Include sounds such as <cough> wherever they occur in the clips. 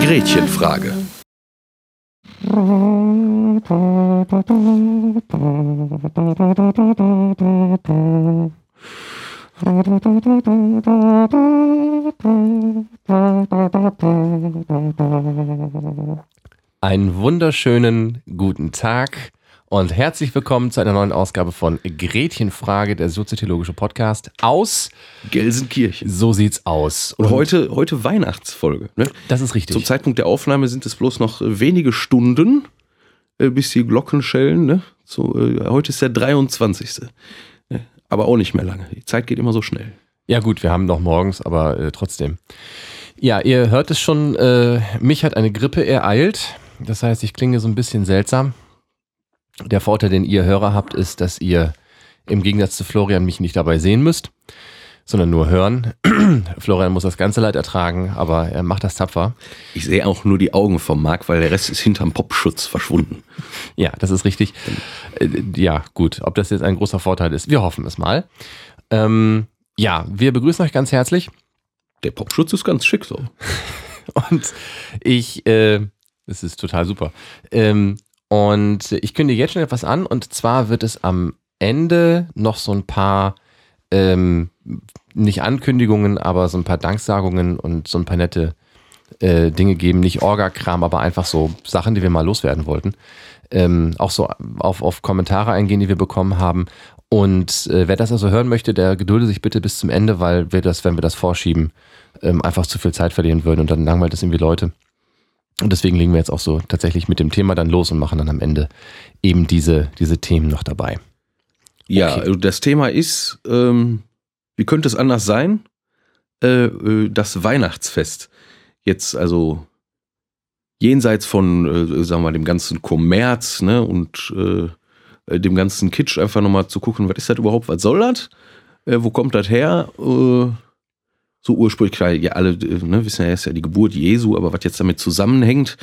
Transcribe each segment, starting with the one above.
Gretchenfrage. Wunderschönen guten Tag und herzlich willkommen zu einer neuen Ausgabe von Gretchenfrage, der soziotheologische Podcast aus Gelsenkirchen. So sieht's aus. Und heute, heute Weihnachtsfolge. Ne? Das ist richtig. Zum Zeitpunkt der Aufnahme sind es bloß noch wenige Stunden, äh, bis die Glocken schellen. Ne? So, äh, heute ist der 23. Ne? Aber auch nicht mehr lange. Die Zeit geht immer so schnell. Ja gut, wir haben noch morgens, aber äh, trotzdem. Ja, ihr hört es schon, äh, mich hat eine Grippe ereilt. Das heißt, ich klinge so ein bisschen seltsam. Der Vorteil, den ihr Hörer habt, ist, dass ihr im Gegensatz zu Florian mich nicht dabei sehen müsst, sondern nur hören. <clears throat> Florian muss das ganze Leid ertragen, aber er macht das tapfer. Ich sehe auch nur die Augen vom Marc, weil der Rest ist hinterm Popschutz verschwunden. Ja, das ist richtig. Äh, Ja, gut. Ob das jetzt ein großer Vorteil ist, wir hoffen es mal. Ähm, ja, wir begrüßen euch ganz herzlich. Der Popschutz ist ganz schick so. <laughs> Und ich, äh, das ist total super. Ähm, und ich kündige jetzt schon etwas an. Und zwar wird es am Ende noch so ein paar, ähm, nicht Ankündigungen, aber so ein paar Danksagungen und so ein paar nette äh, Dinge geben. Nicht Orga-Kram, aber einfach so Sachen, die wir mal loswerden wollten. Ähm, auch so auf, auf Kommentare eingehen, die wir bekommen haben. Und äh, wer das also hören möchte, der gedulde sich bitte bis zum Ende, weil wir das, wenn wir das vorschieben, ähm, einfach zu viel Zeit verlieren würden und dann langweilt es irgendwie Leute. Und deswegen legen wir jetzt auch so tatsächlich mit dem Thema dann los und machen dann am Ende eben diese, diese Themen noch dabei. Ja, also das Thema ist, ähm, wie könnte es anders sein? Äh, äh, das Weihnachtsfest. Jetzt also jenseits von, äh, sagen wir mal, dem ganzen Kommerz ne, und äh, dem ganzen Kitsch einfach nochmal zu gucken, was ist das überhaupt, was soll das? Äh, wo kommt das her? Äh, so ursprünglich, klar, ja, alle äh, ne, wissen ja, ist ja die Geburt Jesu, aber was jetzt damit zusammenhängt,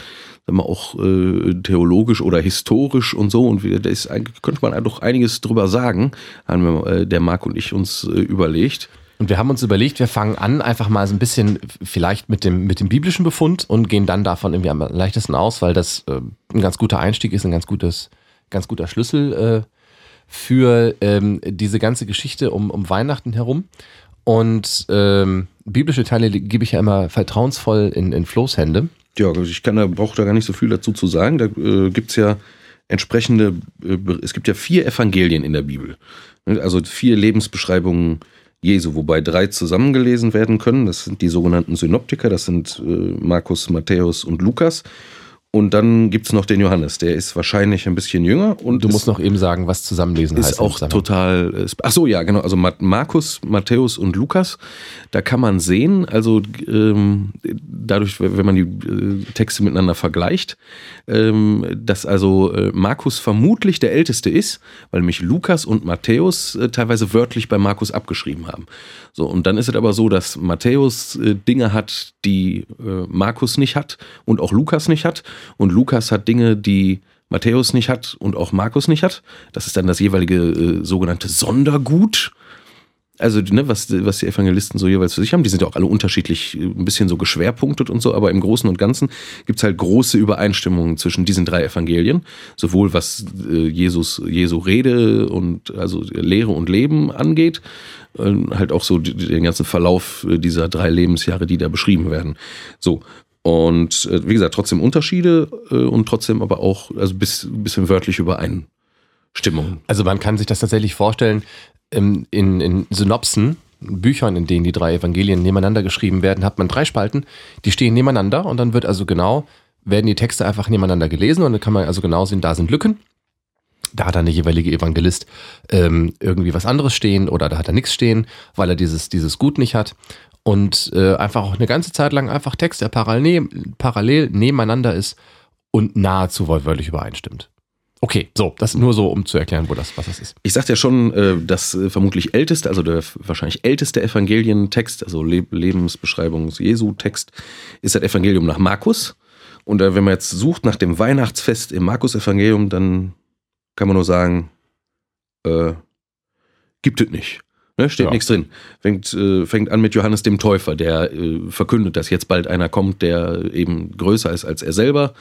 sagen wir auch äh, theologisch oder historisch und so, und da könnte man doch einiges drüber sagen, haben wir, äh, der Marc und ich uns äh, überlegt. Und wir haben uns überlegt, wir fangen an einfach mal so ein bisschen vielleicht mit dem, mit dem biblischen Befund und gehen dann davon irgendwie am leichtesten aus, weil das äh, ein ganz guter Einstieg ist, ein ganz gutes, ganz guter Schlüssel äh, für ähm, diese ganze Geschichte um, um Weihnachten herum. Und ähm, biblische Teile gebe ich ja immer vertrauensvoll in, in Flo's Hände. Ja, also ich kann da, brauche da gar nicht so viel dazu zu sagen. Da äh, gibt's ja entsprechende, äh, es gibt ja vier Evangelien in der Bibel. Also vier Lebensbeschreibungen Jesu, wobei drei zusammengelesen werden können. Das sind die sogenannten Synoptiker, das sind äh, Markus, Matthäus und Lukas. Und dann gibt's noch den Johannes, der ist wahrscheinlich ein bisschen jünger. Und Du ist- musst noch eben sagen, was zusammenlesen heißt. ist auch total. äh, Ach so, ja, genau. Also Ma- Markus, Matthäus und Lukas, da kann man sehen, also ähm, dadurch, wenn man die äh, Texte miteinander vergleicht, ähm, dass also äh, Markus vermutlich der Älteste ist, weil nämlich Lukas und Matthäus äh, teilweise wörtlich bei Markus abgeschrieben haben. So, und dann ist es aber so, dass Matthäus äh, Dinge hat, die äh, Markus nicht hat und auch Lukas nicht hat. Und Lukas hat Dinge, die Matthäus nicht hat und auch Markus nicht hat. Das ist dann das jeweilige äh, sogenannte Sondergut. Also, ne, was, was die Evangelisten so jeweils für sich haben, die sind ja auch alle unterschiedlich, äh, ein bisschen so geschwerpunktet und so, aber im Großen und Ganzen gibt's halt große Übereinstimmungen zwischen diesen drei Evangelien. Sowohl was äh, Jesus, Jesu Rede und also Lehre und Leben angeht, äh, halt auch so den ganzen Verlauf äh, dieser drei Lebensjahre, die da beschrieben werden. So. Und äh, wie gesagt, trotzdem Unterschiede äh, und trotzdem aber auch, also bis, bisschen wörtlich Übereinstimmungen. Also man kann sich das tatsächlich vorstellen, ähm, in, in Synopsen, Büchern, in denen die drei Evangelien nebeneinander geschrieben werden, hat man drei Spalten, die stehen nebeneinander und dann wird also genau, werden die Texte einfach nebeneinander gelesen und dann kann man also genau sehen, da sind Lücken. Da hat dann der jeweilige Evangelist ähm, irgendwie was anderes stehen oder da hat er nichts stehen, weil er dieses, dieses Gut nicht hat. Und äh, einfach auch eine ganze Zeit lang einfach Text, der parallel, parallel nebeneinander ist und nahezu wortwörtlich übereinstimmt. Okay, so, das nur so, um zu erklären, wo das, was das ist. Ich sagte ja schon, äh, das äh, vermutlich älteste, also der wahrscheinlich älteste Evangelientext, also Le Lebensbeschreibung Jesu-Text, ist das Evangelium nach Markus. Und äh, wenn man jetzt sucht nach dem Weihnachtsfest im Markus-Evangelium, dann kann man nur sagen, äh, gibt es nicht. Ne, steht ja. nichts drin. Fängt, äh, fängt an mit Johannes dem Täufer, der äh, verkündet, dass jetzt bald einer kommt, der eben größer ist als er selber,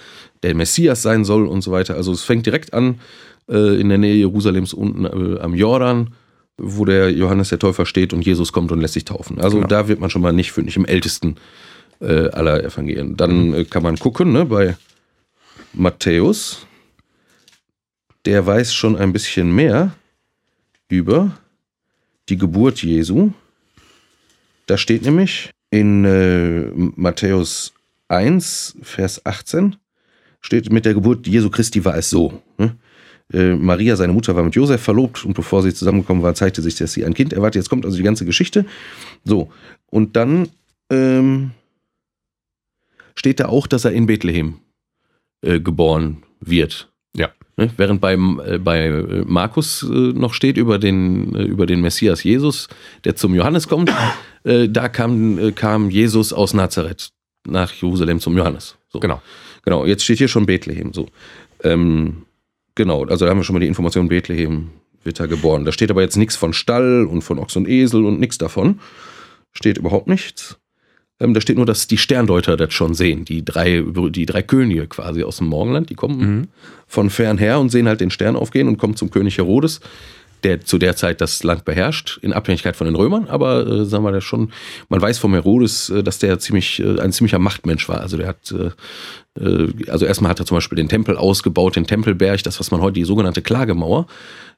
der Messias sein soll und so weiter. Also es fängt direkt an äh, in der Nähe Jerusalems unten äh, am Jordan, wo der Johannes der Täufer steht und Jesus kommt und lässt sich taufen. Also genau. da wird man schon mal nicht fündig im ältesten äh, aller Evangelien. Dann mhm. Äh, kann man gucken ne, bei Matthäus. Der weiß schon ein bisschen mehr über die Geburt Jesu. Da steht nämlich in äh, Matthäus 1, Vers 18, steht, mit der Geburt Jesu Christi war es so. Ne? Äh, Maria, seine Mutter, war mit Josef verlobt und bevor sie zusammengekommen war, zeigte sich, dass sie ein Kind erwartet. Jetzt kommt also die ganze Geschichte. So, und dann ähm, steht da auch, dass er in Bethlehem äh, geboren wird. Ne? Während bei, äh, bei äh, Markus äh, noch steht über den, über den Messias Jesus, der zum Johannes kommt, da kam, kam Jesus aus Nazareth nach Jerusalem zum Johannes. So. Genau. Genau, jetzt steht hier schon Bethlehem. So. Ähm, genau, also da haben wir schon mal die Information, Bethlehem wird da geboren. Da steht aber jetzt nichts von Stall und von Ochs und Esel und nichts davon. Steht überhaupt nichts. Ähm, da steht nur, dass die Sterndeuter das schon sehen. Die drei, die drei Könige quasi aus dem Morgenland, die kommen mhm. von fern her und sehen halt den Stern aufgehen und kommen zum König Herodes, der zu der Zeit das Land beherrscht, in Abhängigkeit von den Römern. Aber äh, sagen wir da schon, man weiß vom Herodes, äh, dass der ziemlich, äh, ein ziemlicher Machtmensch war. Also der hat, äh, äh, also erstmal hat er zum Beispiel den Tempel ausgebaut, den Tempelberg, das, was man heute die sogenannte Klagemauer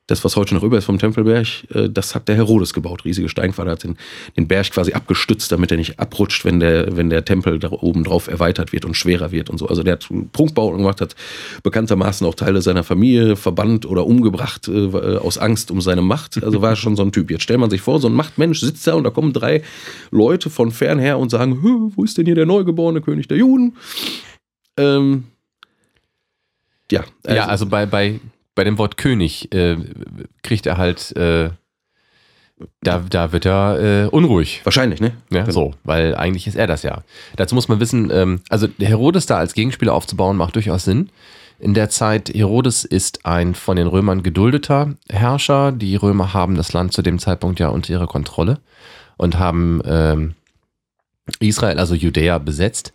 das, was heute noch über ist vom Tempelberg, äh, das hat der Herodes gebaut. Riesige Steinquader hat den, den Berg quasi abgestützt, damit er nicht abrutscht, wenn der, wenn der Tempel da oben drauf erweitert wird und schwerer wird und so. Also der hat Prunkbauten gemacht, hat bekanntermaßen auch Teile seiner Familie verbannt oder umgebracht äh, aus Angst um seine Macht. Also war schon so ein Typ. Jetzt stellt man sich vor, so ein Machtmensch sitzt da und da kommen drei Leute von fern her und sagen, wo ist denn hier der neugeborene König der Juden? Ähm, ja, also, ja, also bei, bei bei dem Wort König äh, kriegt er halt, äh, da, da wird er äh, unruhig. Wahrscheinlich, ne? Ja, genau. so, weil eigentlich ist er das ja. Dazu muss man wissen, ähm, also Herodes da als Gegenspieler aufzubauen, macht durchaus Sinn. In der Zeit, Herodes ist ein von den Römern geduldeter Herrscher. Die Römer haben das Land zu dem Zeitpunkt ja unter ihrer Kontrolle und haben ähm, Israel, also Judäa, besetzt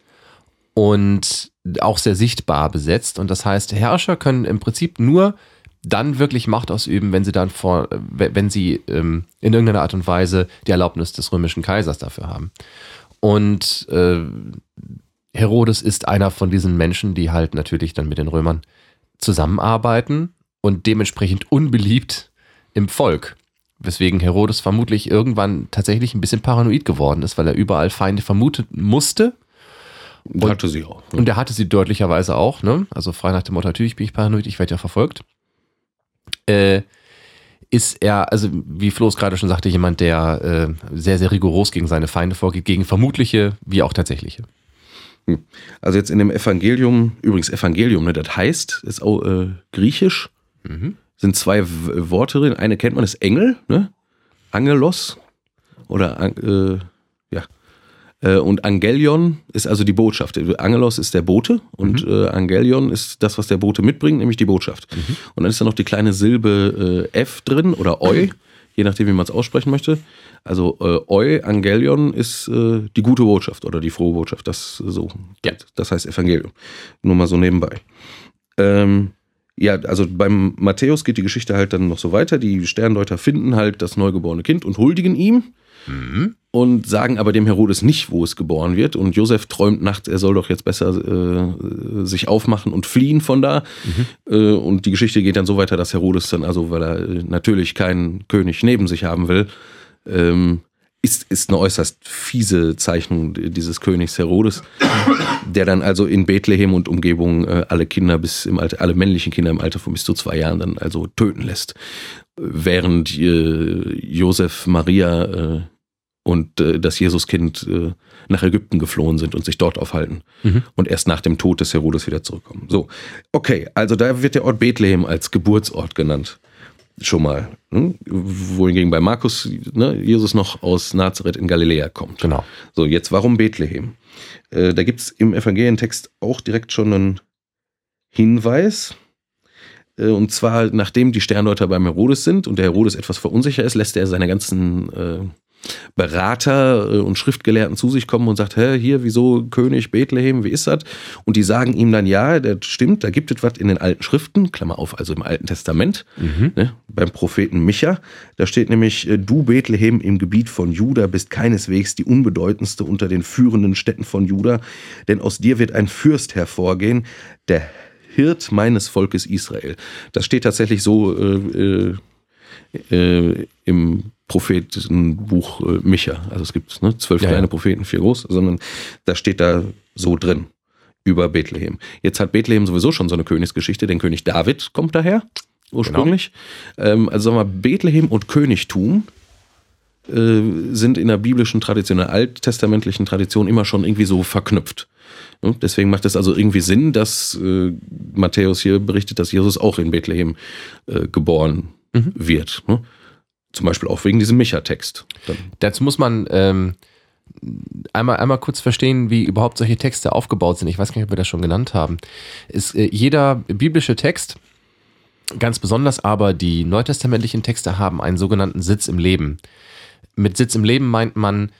und auch sehr sichtbar besetzt. Und das heißt, Herrscher können im Prinzip nur dann wirklich Macht ausüben, wenn sie dann vor, wenn sie ähm, in irgendeiner Art und Weise die Erlaubnis des römischen Kaisers dafür haben. Und äh, Herodes ist einer von diesen Menschen, die halt natürlich dann mit den Römern zusammenarbeiten und dementsprechend unbeliebt im Volk. Weswegen Herodes vermutlich irgendwann tatsächlich ein bisschen paranoid geworden ist, weil er überall Feinde vermuten musste. Und hatte sie auch. Ne? Und er hatte sie deutlicherweise auch, ne? Also frei nach dem Motto, natürlich bin ich paranoid, ich werde ja verfolgt äh, ist er, also wie Flo es gerade schon sagte, jemand, der äh, sehr, sehr rigoros gegen seine Feinde vorgeht, gegen vermutliche wie auch tatsächliche. Hm. Also jetzt in dem Evangelium, übrigens Evangelium, ne, das heißt, ist auch äh, griechisch, mhm. sind zwei Worte drin. Eine kennt man, ist Engel, ne? Angelos oder äh, und Angelion ist also die Botschaft. Angelos ist der Bote und mhm. äh, Angelion ist das, was der Bote mitbringt, nämlich die Botschaft. Mhm. Und dann ist da noch die kleine Silbe äh, F drin oder Eu, je nachdem, wie man es aussprechen möchte. Also äh, Eu, Angelion ist äh, die gute Botschaft oder die frohe Botschaft. Das so. Ja. Das heißt Evangelium. Nur mal so nebenbei. Ähm, ja, also beim Matthäus geht die Geschichte halt dann noch so weiter. Die Sterndeuter finden halt das neugeborene Kind und huldigen ihm. Mhm. Und sagen aber dem Herodes nicht, wo es geboren wird. Und Josef träumt nachts, er soll doch jetzt besser äh, sich aufmachen und fliehen von da. Mhm. Äh, und die Geschichte geht dann so weiter, dass Herodes dann, also weil er äh, natürlich keinen König neben sich haben will, ähm, ist, ist eine äußerst fiese Zeichnung dieses Königs Herodes, der dann also in Bethlehem und Umgebung äh, alle Kinder bis im Alter, alle männlichen Kinder im Alter von bis zu zwei Jahren dann also töten lässt. Während äh, Josef Maria äh, und äh, das Jesuskind äh, nach Ägypten geflohen sind und sich dort aufhalten mhm. und erst nach dem Tod des Herodes wieder zurückkommen. So, okay, also da wird der Ort Bethlehem als Geburtsort genannt. Schon mal. Hm? Wohingegen bei Markus ne, Jesus noch aus Nazareth in Galiläa kommt. Genau. So, jetzt warum Bethlehem? Äh, da gibt es im Evangelientext auch direkt schon einen Hinweis. Äh, und zwar, nachdem die Sterndeuter beim Herodes sind und der Herodes etwas verunsicher ist, lässt er seine ganzen äh, Berater äh, und Schriftgelehrten zu sich kommen und sagt, hä, hier, wieso König Bethlehem, wie ist das? Und die sagen ihm dann, ja, das stimmt, da gibt es was in den alten Schriften, Klammer auf, also im Alten Testament, mhm. ne, beim Propheten Micha, da steht nämlich, äh, du Bethlehem im Gebiet von Juda bist keineswegs die unbedeutendste unter den führenden Städten von Juda, denn aus dir wird ein Fürst hervorgehen, der Hirt meines Volkes Israel. Das steht tatsächlich so äh, äh, im Prophetenbuch äh, Micha. Also es gibt ne, zwölf ja, kleine ja. Propheten, vier groß, sondern da steht da so drin über Bethlehem. Jetzt hat Bethlehem sowieso schon so eine Königsgeschichte, denn König David kommt daher ursprünglich. Genau. Ähm, also sagen wir Bethlehem und Königtum äh, sind in der biblischen Tradition, in der alttestamentlichen Tradition immer schon irgendwie so verknüpft. Ne? Deswegen macht es also irgendwie Sinn, dass äh, Matthäus hier berichtet, dass Jesus auch in Bethlehem äh, geboren mhm. wird. Ne? Zum Beispiel auch wegen diesem Micha-Text. Dazu muss man ähm, einmal, einmal kurz verstehen, wie überhaupt solche Texte aufgebaut sind. Ich weiß gar nicht, ob wir das schon genannt haben. Ist, äh, jeder biblische Text, ganz besonders aber die neutestamentlichen Texte, haben einen sogenannten Sitz im Leben. Mit Sitz im Leben meint man,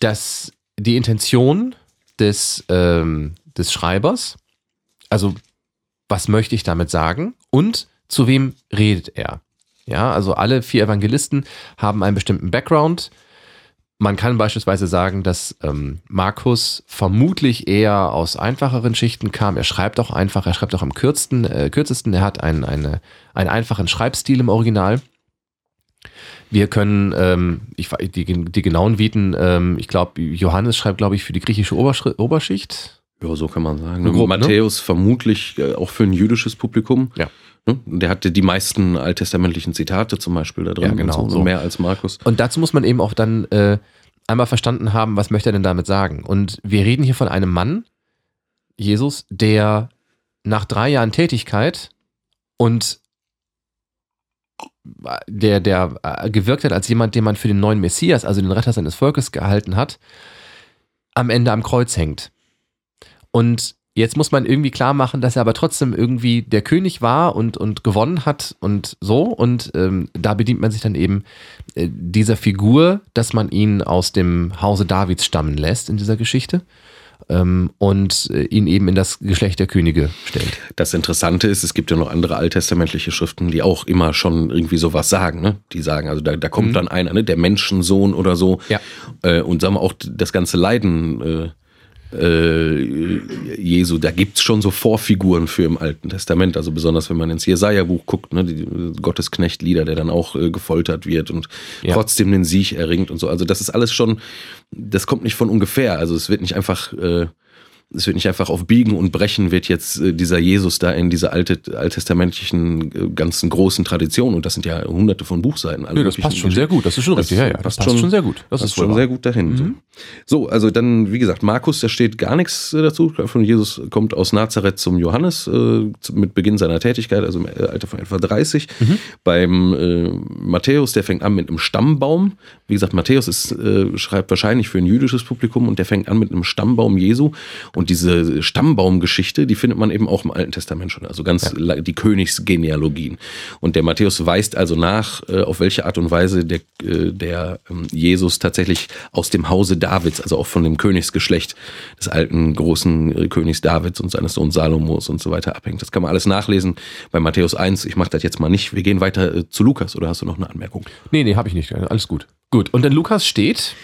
dass die Intention des, ähm, des Schreibers, also was möchte ich damit sagen und zu wem redet er. Ja, also alle vier Evangelisten haben einen bestimmten Background. Man kann beispielsweise sagen, dass ähm, Markus vermutlich eher aus einfacheren Schichten kam. Er schreibt auch einfach, er schreibt auch am kürzesten. Äh, kürzesten. Er hat einen, eine, einen einfachen Schreibstil im Original. Wir können, ähm, ich, die, die genauen Viten, ähm, ich glaube, Johannes schreibt, glaube ich, für die griechische Oberschri Oberschicht. Ja, so kann man sagen. Grob, ne? Matthäus ne? vermutlich äh, auch für ein jüdisches Publikum. Ja. Ne? Der hatte die meisten alttestamentlichen Zitate zum Beispiel da drin. Ja, genau. So, so. Mehr als Markus. Und dazu muss man eben auch dann äh, einmal verstanden haben, was möchte er denn damit sagen. Und wir reden hier von einem Mann, Jesus, der nach drei Jahren Tätigkeit und der, der äh, gewirkt hat als jemand, den man für den neuen Messias, also den Retter seines Volkes gehalten hat, am Ende am Kreuz hängt. Und Jetzt muss man irgendwie klar machen, dass er aber trotzdem irgendwie der König war und, und gewonnen hat und so. Und ähm, da bedient man sich dann eben äh, dieser Figur, dass man ihn aus dem Hause Davids stammen lässt in dieser Geschichte ähm, und äh, ihn eben in das Geschlecht der Könige stellt. Das Interessante ist, es gibt ja noch andere alttestamentliche Schriften, die auch immer schon irgendwie sowas sagen. Ne? Die sagen, also da, da kommt mhm. dann einer, ne? der Menschensohn oder so. Ja. Äh, und sagen wir auch das ganze Leiden. Äh, äh, Jesu, da gibt es schon so Vorfiguren für im Alten Testament, also besonders wenn man ins Jesaja-Buch guckt, ne, die Gottesknecht-Lieder, der dann auch äh, gefoltert wird und ja. trotzdem den Sieg erringt und so. Also das ist alles schon, das kommt nicht von ungefähr. Also es wird nicht einfach äh, es wird nicht einfach auf Biegen und Brechen wird jetzt äh, dieser Jesus da in dieser alte, alttestamentlichen äh, ganzen großen Tradition und das sind ja hunderte von Buchseiten. Ja, das passt schon sehr gut, das ist schon richtig, ja, ja, das passt schon, schon sehr gut. Das, das ist schon sehr gut dahin. Mhm. So. also dann, wie gesagt, Markus, da steht gar nichts äh, dazu. Von Jesus kommt aus Nazareth zum Johannes äh, mit Beginn seiner Tätigkeit, also im Alter von etwa 30. Mhm. Beim äh, Matthäus, der fängt an mit einem Stammbaum. Wie gesagt, Matthäus ist, äh, schreibt wahrscheinlich für ein jüdisches Publikum und der fängt an mit einem Stammbaum Jesu und diese Stammbaumgeschichte, die findet man eben auch im Alten Testament schon, also ganz ja. die Königsgenealogien. Und der Matthäus weist also nach, äh, auf welche Art und Weise der, äh, der ähm, Jesus tatsächlich aus dem Hause Davids, also auch von dem Königsgeschlecht des alten großen äh, Königs Davids und seines Sohns Salomos und so weiter abhängt. Das kann man alles nachlesen bei Matthäus 1. Ich mache das jetzt mal nicht. Wir gehen weiter zu Lukas oder hast du noch eine Anmerkung? Nee, nee, habe ich nicht. Alles gut. Gut. Und dann Lukas steht.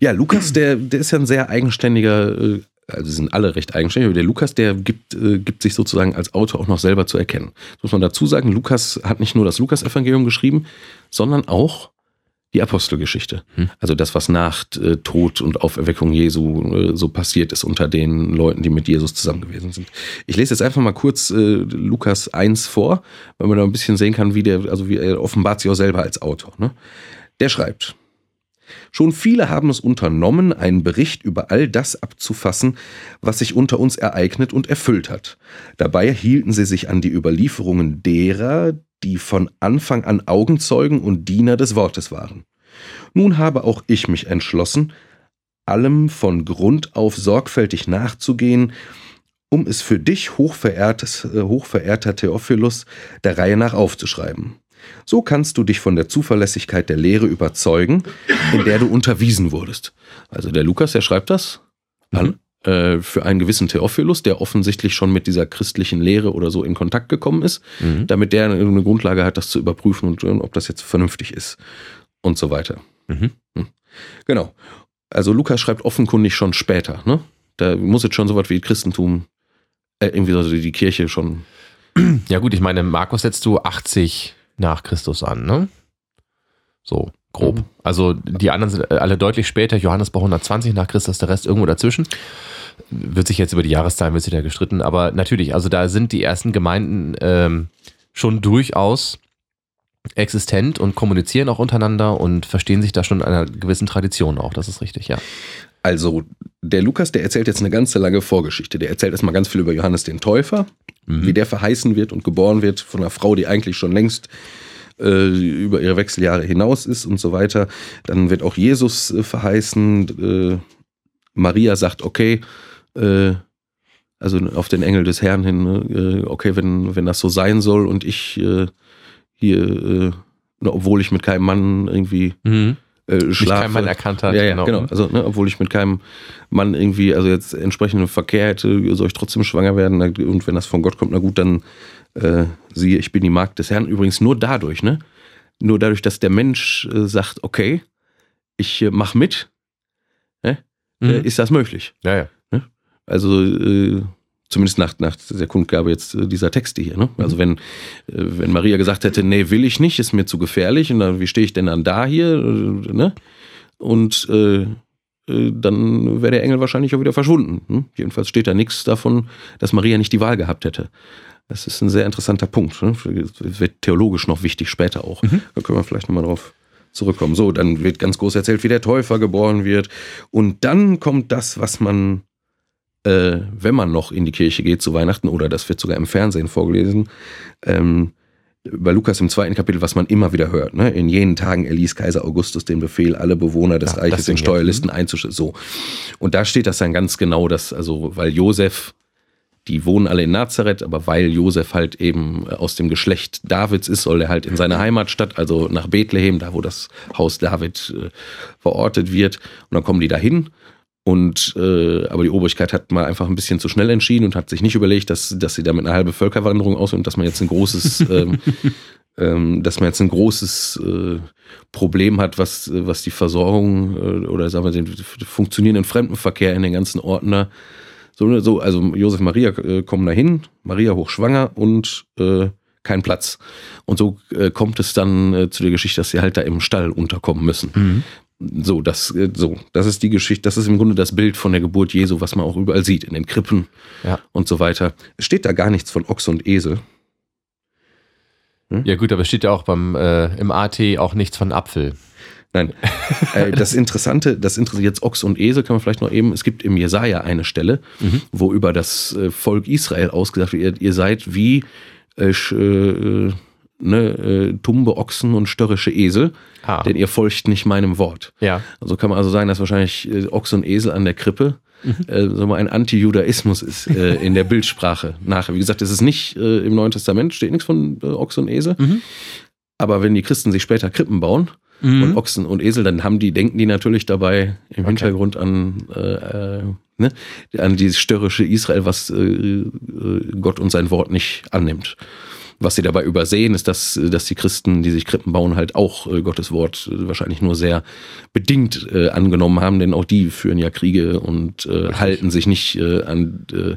Ja, Lukas, der, der ist ja ein sehr eigenständiger also sind alle recht eigenständig, aber der Lukas, der gibt, äh, gibt sich sozusagen als Autor auch noch selber zu erkennen. Das muss man dazu sagen, Lukas hat nicht nur das Lukas-Evangelium geschrieben, sondern auch die Apostelgeschichte. Hm. Also das, was nach äh, Tod und Auferweckung Jesu äh, so passiert ist unter den Leuten, die mit Jesus zusammen gewesen sind. Ich lese jetzt einfach mal kurz äh, Lukas 1 vor, weil man da ein bisschen sehen kann, wie der, also wie er offenbart sich auch selber als Autor. Ne? Der schreibt, Schon viele haben es unternommen, einen Bericht über all das abzufassen, was sich unter uns ereignet und erfüllt hat. Dabei hielten sie sich an die Überlieferungen derer, die von Anfang an Augenzeugen und Diener des Wortes waren. Nun habe auch ich mich entschlossen, allem von Grund auf sorgfältig nachzugehen, um es für dich, hochverehrtes, äh, hochverehrter Theophilus, der Reihe nach aufzuschreiben. So kannst du dich von der Zuverlässigkeit der Lehre überzeugen, in der du unterwiesen wurdest. Also der Lukas, der schreibt das an, mhm. äh, für einen gewissen Theophilus, der offensichtlich schon mit dieser christlichen Lehre oder so in Kontakt gekommen ist, mhm. damit der eine Grundlage hat, das zu überprüfen und ob das jetzt vernünftig ist und so weiter. Mhm. Hm. Genau. Also Lukas schreibt offenkundig schon später. Ne? Da muss jetzt schon so was wie Christentum, äh, irgendwie so die Kirche schon. Ja gut, ich meine, Markus setzt du 80 nach Christus an, ne? So, grob. Mhm. Also die anderen sind alle deutlich später. Johannes bei 120 nach Christus, der Rest irgendwo dazwischen. Wird sich jetzt über die Jahreszahlen wird sich da gestritten, aber natürlich, also da sind die ersten Gemeinden ähm, schon durchaus existent und kommunizieren auch untereinander und verstehen sich da schon in einer gewissen Tradition auch. Das ist richtig, ja. Also der Lukas, der erzählt jetzt eine ganze lange Vorgeschichte. Der erzählt erstmal ganz viel über Johannes den Täufer, mhm. wie der verheißen wird und geboren wird von einer Frau, die eigentlich schon längst äh, über ihre Wechseljahre hinaus ist und so weiter. Dann wird auch Jesus äh, verheißen. Äh, Maria sagt, okay, äh, also auf den Engel des Herrn hin, äh, okay, wenn, wenn das so sein soll und ich äh, hier, obwohl ich mit keinem Mann irgendwie mhm äh, schlafe. kein Mann erkannt hat. Ja, ja genau. genau. Also, ne, obwohl ich mit keinem Mann irgendwie, also jetzt entsprechenden Verkehr hätte, soll ich trotzdem schwanger werden. Und wenn das von Gott kommt, na gut, dann äh, siehe, ich bin die Magd des Herrn. Übrigens nur dadurch, ne? Nur dadurch, dass der Mensch äh, sagt, okay, ich äh, mach mit, ne? Mhm. Äh, ist das möglich. Ja, ja. Ne? Also, äh, Zumindest nach, nach der Kundgabe jetzt äh, dieser Texte hier. Ne? Also mhm. wenn, äh, wenn Maria gesagt hätte, nee, will ich nicht, ist mir zu gefährlich und dann, wie stehe ich denn dann da hier? Äh, ne? Und äh, dann wäre der Engel wahrscheinlich auch wieder verschwunden. Hm? Jedenfalls steht da nichts davon, dass Maria nicht die Wahl gehabt hätte. Das ist ein sehr interessanter Punkt. Ne? Das wird theologisch noch wichtig später auch. Mhm. Da können wir vielleicht nochmal drauf zurückkommen. So, dann wird ganz groß erzählt, wie der Täufer geboren wird. Und dann kommt das, was man äh, wenn man noch in die Kirche geht zu Weihnachten, oder das wird sogar im Fernsehen vorgelesen, ähm, bei Lukas im zweiten Kapitel, was man immer wieder hört. Ne? In jenen Tagen erließ Kaiser Augustus den Befehl, alle Bewohner des ja, Reiches in Steuerlisten mhm. einzuschließen. So. Und da steht das dann ganz genau, dass, also, weil Josef, die wohnen alle in Nazareth, aber weil Josef halt eben aus dem Geschlecht Davids ist, soll er halt in seine Heimatstadt, also nach Bethlehem, da wo das Haus David äh, verortet wird. Und dann kommen die dahin und äh, aber die Obrigkeit hat mal einfach ein bisschen zu schnell entschieden und hat sich nicht überlegt, dass, dass sie damit eine halbe Völkerwanderung aus und dass man jetzt ein großes, <laughs> ähm, ähm, dass man jetzt ein großes äh, Problem hat, was, was die Versorgung äh, oder sagen wir den funktionierenden Fremdenverkehr in den ganzen Orten da. So, so also Josef Maria äh, kommen dahin, Maria hochschwanger und äh, kein Platz. Und so äh, kommt es dann äh, zu der Geschichte, dass sie halt da im Stall unterkommen müssen. Mhm. So, das, äh, so, das ist die Geschichte, das ist im Grunde das Bild von der Geburt Jesu, was man auch überall sieht, in den Krippen ja. und so weiter. Es steht da gar nichts von Ochs und Esel. Hm? Ja, gut, aber es steht ja auch beim, äh, im AT auch nichts von Apfel. Nein. <laughs> äh, das Interessante, das interessiert jetzt Ochs und Esel, kann man vielleicht noch eben, es gibt im Jesaja eine Stelle, mhm. wo über das äh, Volk Israel ausgesagt wird, ihr, ihr seid wie äh, äh ne, äh, tumbe Ochsen und störrische Esel, ah. denn ihr folgt nicht meinem Wort. Ja. Also kann man also sagen, dass wahrscheinlich äh, Ochs und Esel an der Krippe mhm. äh, so mal ein Anti-Judaismus ist äh, <laughs> in der Bildsprache nachher. Wie gesagt, es ist nicht äh, im Neuen Testament, steht nichts von äh, Ochs und Esel. Mhm. Aber wenn die Christen sich später Krippen bauen, mhm. und Ochsen und Esel, dann haben die, denken die natürlich dabei im okay. Hintergrund an, äh, äh, ne, an dieses störrische Israel, was äh, äh Gott und sein Wort nicht annimmt. Was sie dabei übersehen, ist, dass, dass die Christen, die sich Krippen bauen, halt auch äh, Gottes Wort wahrscheinlich nur sehr bedingt äh, angenommen haben, denn auch die führen ja Kriege und äh, halten sich nicht äh, an äh,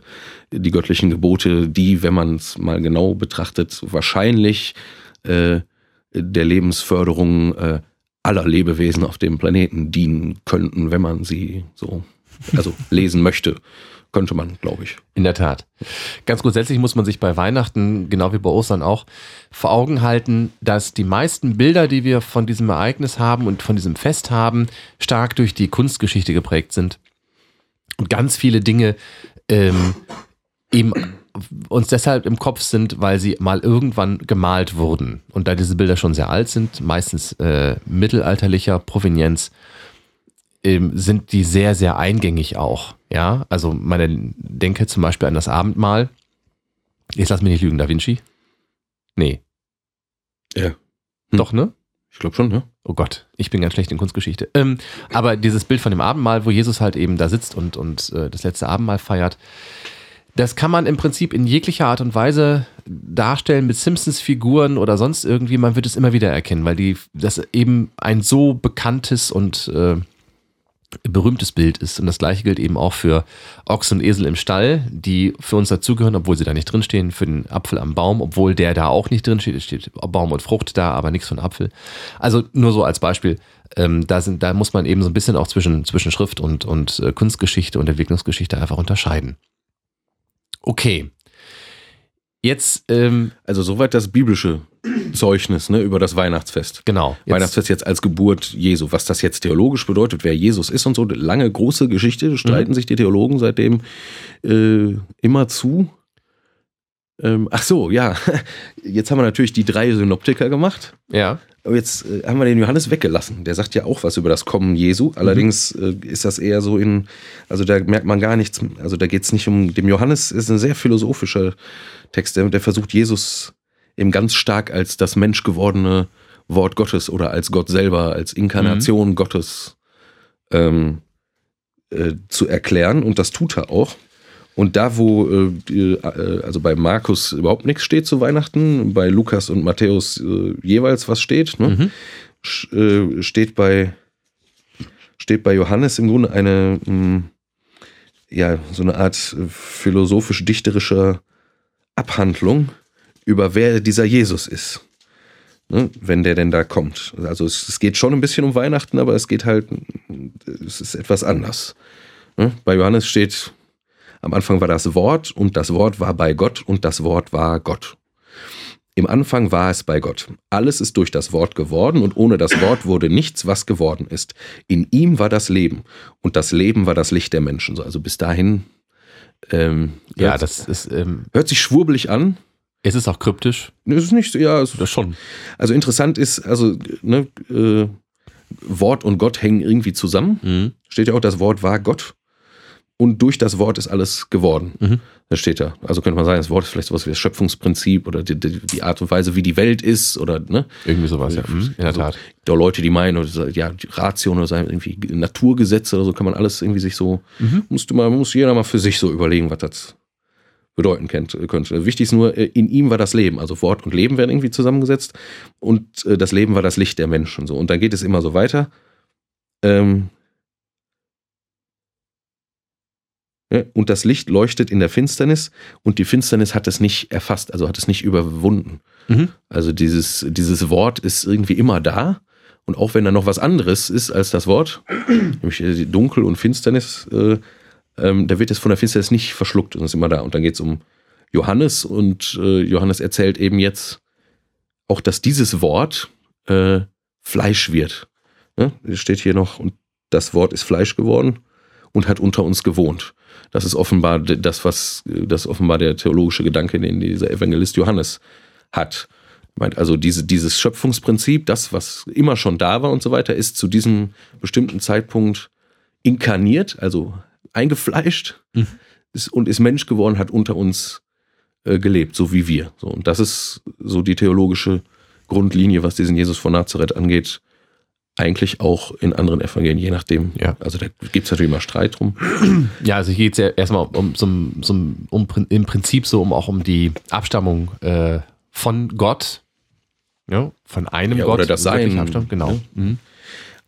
die göttlichen Gebote, die, wenn man es mal genau betrachtet, wahrscheinlich äh, der Lebensförderung aller Lebewesen auf dem Planeten dienen könnten, wenn man sie so, also lesen möchte. Könnte man, glaube ich. In der Tat. Ganz grundsätzlich muss man sich bei Weihnachten, genau wie bei Ostern auch, vor Augen halten, dass die meisten Bilder, die wir von diesem Ereignis haben und von diesem Fest haben, stark durch die Kunstgeschichte geprägt sind. Und ganz viele Dinge ähm, eben uns deshalb im Kopf sind, weil sie mal irgendwann gemalt wurden. Und da diese Bilder schon sehr alt sind, meistens äh, mittelalterlicher Provenienz, ähm, sind die sehr, sehr eingängig auch. Ja, also meine denke zum Beispiel an das Abendmahl. Jetzt lass mich nicht lügen, Da Vinci? Nee. Ja. Hm. Doch, ne? Ich glaube schon, ne? Oh Gott, ich bin ganz schlecht in Kunstgeschichte. Ähm, aber dieses Bild von dem Abendmahl, wo Jesus halt eben da sitzt und, und äh, das letzte Abendmahl feiert, das kann man im Prinzip in jeglicher Art und Weise darstellen mit Simpsons-Figuren oder sonst irgendwie. Man wird es immer wieder erkennen, weil die, das eben ein so bekanntes und äh, berühmtes Bild ist. Und das gleiche gilt eben auch für Ochs und Esel im Stall, die für uns dazugehören, obwohl sie da nicht drinstehen, für den Apfel am Baum, obwohl der da auch nicht drinsteht. Es steht Baum und Frucht da, aber nichts von Apfel. Also nur so als Beispiel. Ähm, da, sind, da muss man eben so ein bisschen auch zwischen, zwischen Schrift und, und äh, Kunstgeschichte und Entwicklungsgeschichte einfach unterscheiden. Okay. Jetzt, ähm, also soweit das biblische Zeugnis ne, über das Weihnachtsfest. Genau. Jetzt, Weihnachtsfest jetzt als Geburt Jesu. Was das jetzt theologisch bedeutet, wer Jesus ist und so, lange große Geschichte, streiten mhm. sich die Theologen seitdem äh, immer zu. Ähm, ach so, ja. <laughs> Jetzt haben wir natürlich die drei Synoptiker gemacht. Ja. Aber jetzt äh, haben wir den Johannes weggelassen. Der sagt ja auch was über das Kommen Jesu. Allerdings mhm. äh, ist das eher so in, also da merkt man gar nichts. Also da geht es nicht um, dem Johannes ist ein sehr philosophischer Text. Der, der versucht Jesus eben ganz stark als das menschgewordene Wort Gottes oder als Gott selber, als Inkarnation mhm. Gottes ähm, äh, zu erklären. Und das tut er auch. Und da, wo äh, äh, also bei Markus überhaupt nichts steht zu Weihnachten, bei Lukas und Matthäus äh, jeweils was steht, ne? mhm. äh, steht bei steht bei Johannes im Grunde eine mh, hm, ja so eine Art philosophisch-dichterischer Abhandlung über wer dieser Jesus ist. Ne, wenn der denn da kommt. Also es, es, geht schon ein bisschen um Weihnachten, aber es geht halt, es ist etwas anders. Ne? Bei Johannes steht am Anfang war das Wort und das Wort war bei Gott und das Wort war Gott. Im Anfang war es bei Gott. Alles ist durch das Wort geworden und ohne das Wort wurde nichts, was geworden ist. In ihm war das Leben und das Leben war das Licht der Menschen. Also bis dahin. Ähm, ja, hört, das ist. Ähm, hört sich schwurbelig an. Es ist auch kryptisch. Es ist nicht, ja, es, das schon. Also interessant ist, also ne, äh, Wort und Gott hängen irgendwie zusammen. Mhm. Steht ja auch, das Wort war Gott und durch das Wort ist alles geworden. Mhm. Das steht da. Also könnte man sagen, das Wort ist vielleicht sowas wie das Schöpfungsprinzip oder die, die, die Art und Weise, wie die Welt ist oder ne? Irgendwie sowas, ja. Mhm. In der also, Tat. Da Leute, die meinen, oder, ja, die Ration oder irgendwie Naturgesetze oder so, kann man alles irgendwie sich so, mhm. musste mal, muss jeder mal für sich so überlegen, was das bedeuten könnte. Wichtig ist nur, äh, in ihm war das Leben. Also Wort und Leben werden irgendwie zusammengesetzt und äh, das Leben war das Licht der Menschen. So. Und dann geht es immer so weiter. Ähm, Und das Licht leuchtet in der Finsternis und die Finsternis hat es nicht erfasst, also hat es nicht überwunden. Mhm. Also dieses, dieses Wort ist irgendwie immer da. Und auch wenn da noch was anderes ist als das Wort, <clears throat> nämlich Dunkel und Finsternis, äh, ähm, da wird es von der Finsternis nicht verschluckt und ist immer da. Und dann geht es um Johannes und äh, Johannes erzählt eben jetzt auch, dass dieses Wort äh, Fleisch wird. Ne? Steht hier noch, und das Wort ist Fleisch geworden und hat unter uns gewohnt. Das ist offenbar das, was das offenbar der theologische Gedanke, den dieser Evangelist Johannes hat. Also diese, dieses Schöpfungsprinzip, das, was immer schon da war und so weiter, ist zu diesem bestimmten Zeitpunkt inkarniert, also eingefleischt mhm. ist, und ist Mensch geworden, hat unter uns äh, gelebt, so wie wir. So, und das ist so die theologische Grundlinie, was diesen Jesus von Nazareth angeht, eigentlich auch in anderen Evangelien, je nachdem. Ja. Also da gibt es natürlich immer Streit drum. Ja, also hier geht es ja erstmal um, so, so, um, im Prinzip so um auch um die Abstammung äh, von Gott. Ja, von einem ja, Gott. Oder das Sein. Abstammung, genau. Ja. Mhm.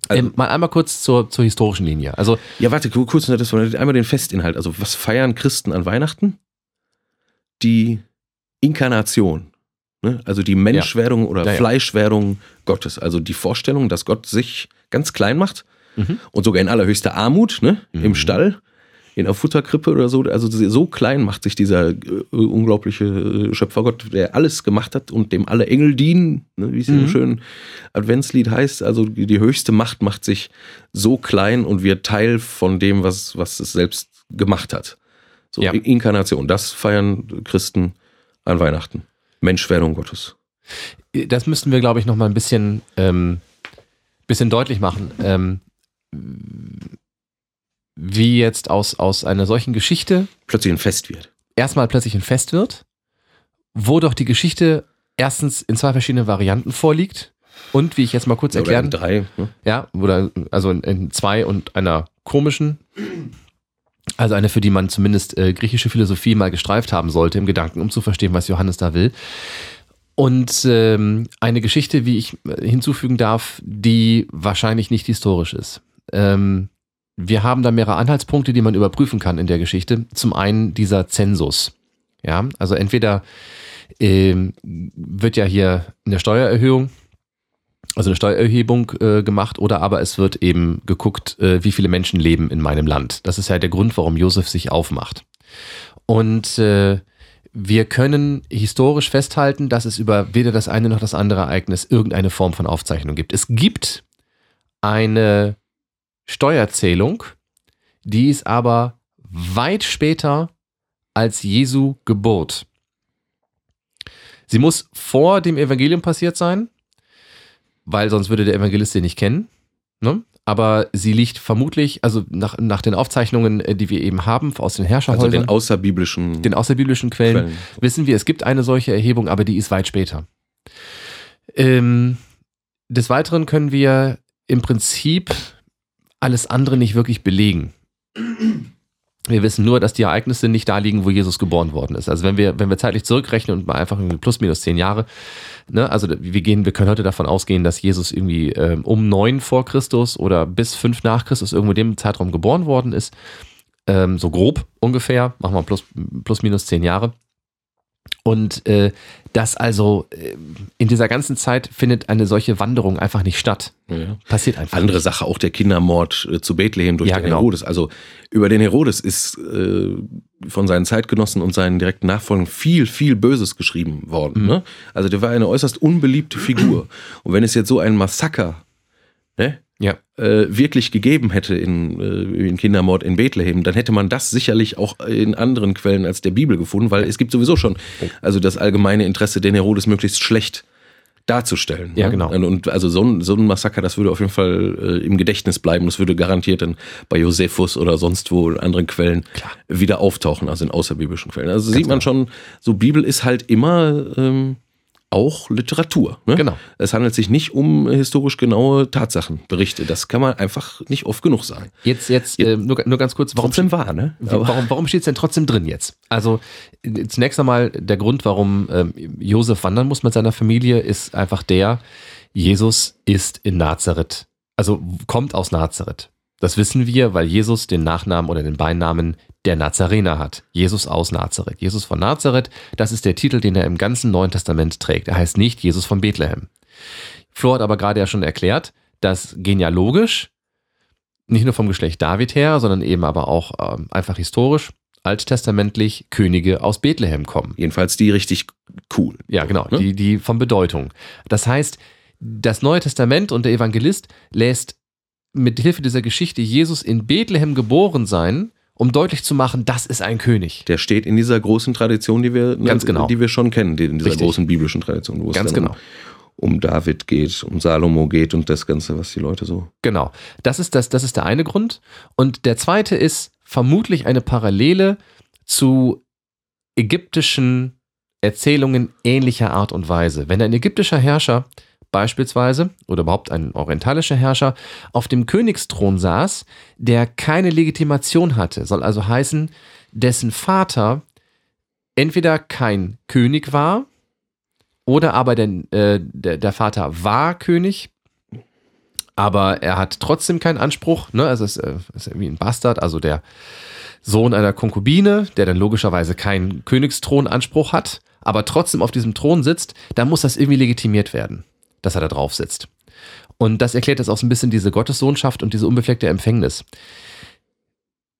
Also, ähm, mal einmal kurz zur, zur historischen Linie. Also, ja, warte, kurz, das einmal den Festinhalt. Also, was feiern Christen an Weihnachten? Die Inkarnation. Ne? Also die Menschwerdung oder Ja, ja. Fleischwerdung Gottes. Also die Vorstellung, dass Gott sich ganz klein macht Mhm. und sogar in allerhöchster Armut, ne? im Stall, in einer Futterkrippe oder so. Also so klein macht sich dieser äh, unglaubliche äh, Schöpfergott, der alles gemacht hat und dem alle Engel dienen, ne? wie es Mhm. im schönen Adventslied heißt. Also die die höchste Macht macht sich so klein und wird Teil von dem, was, was es selbst gemacht hat. So Ja. Inkarnation, das feiern Christen an Weihnachten. Menschwerdung Gottes. Das müssten wir, glaube ich, noch mal ein bisschen, ähm, bisschen deutlich machen. Ähm, wie jetzt aus, aus einer solchen Geschichte Plötzlich ein Fest wird. erstmal plötzlich ein Fest wird, wo doch die Geschichte erstens in zwei verschiedenen Varianten vorliegt und wie ich jetzt mal kurz Oder erklären, in drei. Ne? ja, oder also in, in zwei und einer komischen, also eine, für die man zumindest äh, griechische Philosophie mal gestreift haben sollte im Gedanken, um zu verstehen, was Johannes da will. Und ähm, eine Geschichte, wie ich äh, hinzufügen darf, die wahrscheinlich nicht historisch ist. Ähm, wir haben da mehrere Anhaltspunkte, die man überprüfen kann in der Geschichte. Zum einen dieser Zensus. Ja, also entweder ähm, wird ja hier eine Steuererhöhung, also eine Steuererhebung äh, gemacht, oder aber es wird eben geguckt, äh, wie viele Menschen leben in meinem Land. Das ist ja der Grund, warum Josef sich aufmacht. Und äh, wir können historisch festhalten, dass es über weder das eine noch das andere Ereignis irgendeine Form von Aufzeichnung gibt. Es gibt eine Steuerzählung, die ist aber weit später als Jesu Geburt. Sie muss vor dem Evangelium passiert sein, weil sonst würde der Evangelist sie nicht kennen. Ne? Aber sie liegt vermutlich, also nach, nach den Aufzeichnungen, äh, die wir eben haben aus den Also Herrscherhäusern, den außerbiblischen den außerbiblischen Quellen, Quellen. wissen wir, es gibt eine solche Erhebung, aber die ist weit später. Ähm, des Weiteren können wir im Prinzip alles andere nicht wirklich belegen. Wir wissen nur, dass die Ereignisse nicht da liegen, wo Jesus geboren worden ist. Also wenn wir, wenn wir zeitlich zurückrechnen und mal einfach irgendwie plus minus zehn Jahre, ne, also wir gehen, wir können heute davon ausgehen, dass Jesus irgendwie ähm, um neun vor Christus oder bis fünf nach Christus irgendwo in dem Zeitraum geboren worden ist. Ähm, so grob ungefähr, machen wir plus, plus minus zehn Jahre. Und äh, das also äh, in dieser ganzen Zeit findet eine solche Wanderung einfach nicht statt. Ja. Passiert einfach. Andere nicht. Sache, auch der Kindermord äh, zu Bethlehem durch Ja, den genau. Herodes. Also über den Herodes ist äh, von seinen Zeitgenossen und seinen direkten Nachfolgern viel, viel Böses geschrieben worden. Mhm. Ne? Also der war eine äußerst unbeliebte Figur. Und wenn es jetzt so ein Massaker ne, Ja. äh, wirklich gegeben hätte in, äh, in Kindermord in Bethlehem, dann hätte man das sicherlich auch in anderen Quellen als der Bibel gefunden, weil es gibt sowieso schon also das allgemeine Interesse, den Herodes möglichst schlecht darzustellen. Ja, ne? genau. Und, und also so ein, so ein Massaker, das würde auf jeden Fall äh, im Gedächtnis bleiben. Das würde garantiert dann bei Josephus oder sonst wo in anderen Quellen wieder auftauchen, also in außerbiblischen Quellen. Also sieht man schon, so Bibel ist halt immer ähm, auch Literatur. Ne? Genau. Es handelt sich nicht um historisch genaue Tatsachenberichte. Das kann man einfach nicht oft genug sagen. Jetzt, jetzt äh, nur, nur ganz kurz, warum, Trotzdem wahr, ne? Warum, warum steht es denn trotzdem drin jetzt? Also zunächst einmal der Grund, warum ähm, Josef wandern muss mit seiner Familie, ist einfach der, Jesus ist in Nazareth, also kommt aus Nazareth. Das wissen wir, weil Jesus den Nachnamen oder den Beinamen der Nazarener hat. Jesus aus Nazareth. Jesus von Nazareth, das ist der Titel, den er im ganzen Neuen Testament trägt. Er heißt nicht Jesus von Bethlehem. Flo hat aber gerade ja schon erklärt, dass genealogisch nicht nur vom Geschlecht David her, sondern eben aber auch ähm, einfach historisch, alttestamentlich Könige aus Bethlehem kommen. Jedenfalls die richtig cool. Ja, genau, Ne? die, die von Bedeutung. Das heißt, das Neue Testament und der Evangelist lässt mit Hilfe dieser Geschichte Jesus in Bethlehem geboren sein, um deutlich zu machen, das ist ein König. Der steht in dieser großen Tradition, die wir, Ganz genau. die wir schon kennen, die- in dieser Richtig. großen biblischen Tradition, wo es Ganz genau. um, um David geht, um Salomo geht und das Ganze, was die Leute so. Genau. Das ist, das, das ist der eine Grund. Und der zweite ist vermutlich eine Parallele zu ägyptischen Erzählungen ähnlicher Art und Weise. Wenn ein ägyptischer Herrscher beispielsweise oder überhaupt ein orientalischer Herrscher auf dem Königsthron saß, der keine Legitimation hatte, soll also heißen, dessen Vater entweder kein König war oder aber der, äh, der, der Vater war König, aber er hat trotzdem keinen Anspruch, ne? Also es ist, äh, ist irgendwie ein Bastard, also der Sohn einer Konkubine, der dann logischerweise keinen Königsthronanspruch hat, aber trotzdem auf diesem Thron sitzt, dann muss das irgendwie legitimiert werden, dass er da drauf sitzt. Und das erklärt jetzt auch so ein bisschen diese Gottessohnschaft und diese unbefleckte Empfängnis.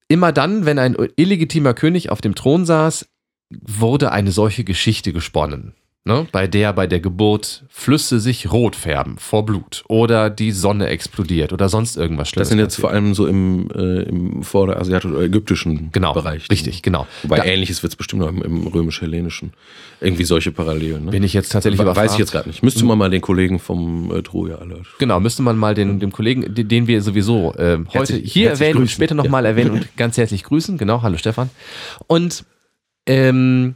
Immer dann, wenn ein illegitimer König auf dem Thron saß, wurde eine solche Geschichte gesponnen ne, bei der bei der Geburt Flüsse sich rot färben vor Blut oder die Sonne explodiert oder sonst irgendwas Schlimmes. Das sind jetzt passiert. vor allem so im, äh, im vorderasiatischen oder ägyptischen genau, Bereich. Richtig, genau. Wobei da, ähnliches wird es bestimmt noch im, im römisch-hellenischen. Irgendwie solche Parallelen. Ne? Bin ich jetzt tatsächlich Weiß überfragt. ich jetzt gerade nicht. Müsste man mal den Kollegen vom äh, Troja Alert. Genau, müsste man mal den, dem Kollegen, den, den wir sowieso äh, heute herzlich, hier herzlich erwähnen grüßen. und später nochmal ja. erwähnen und <laughs> ganz herzlich grüßen. Genau, hallo Stefan. Und ähm,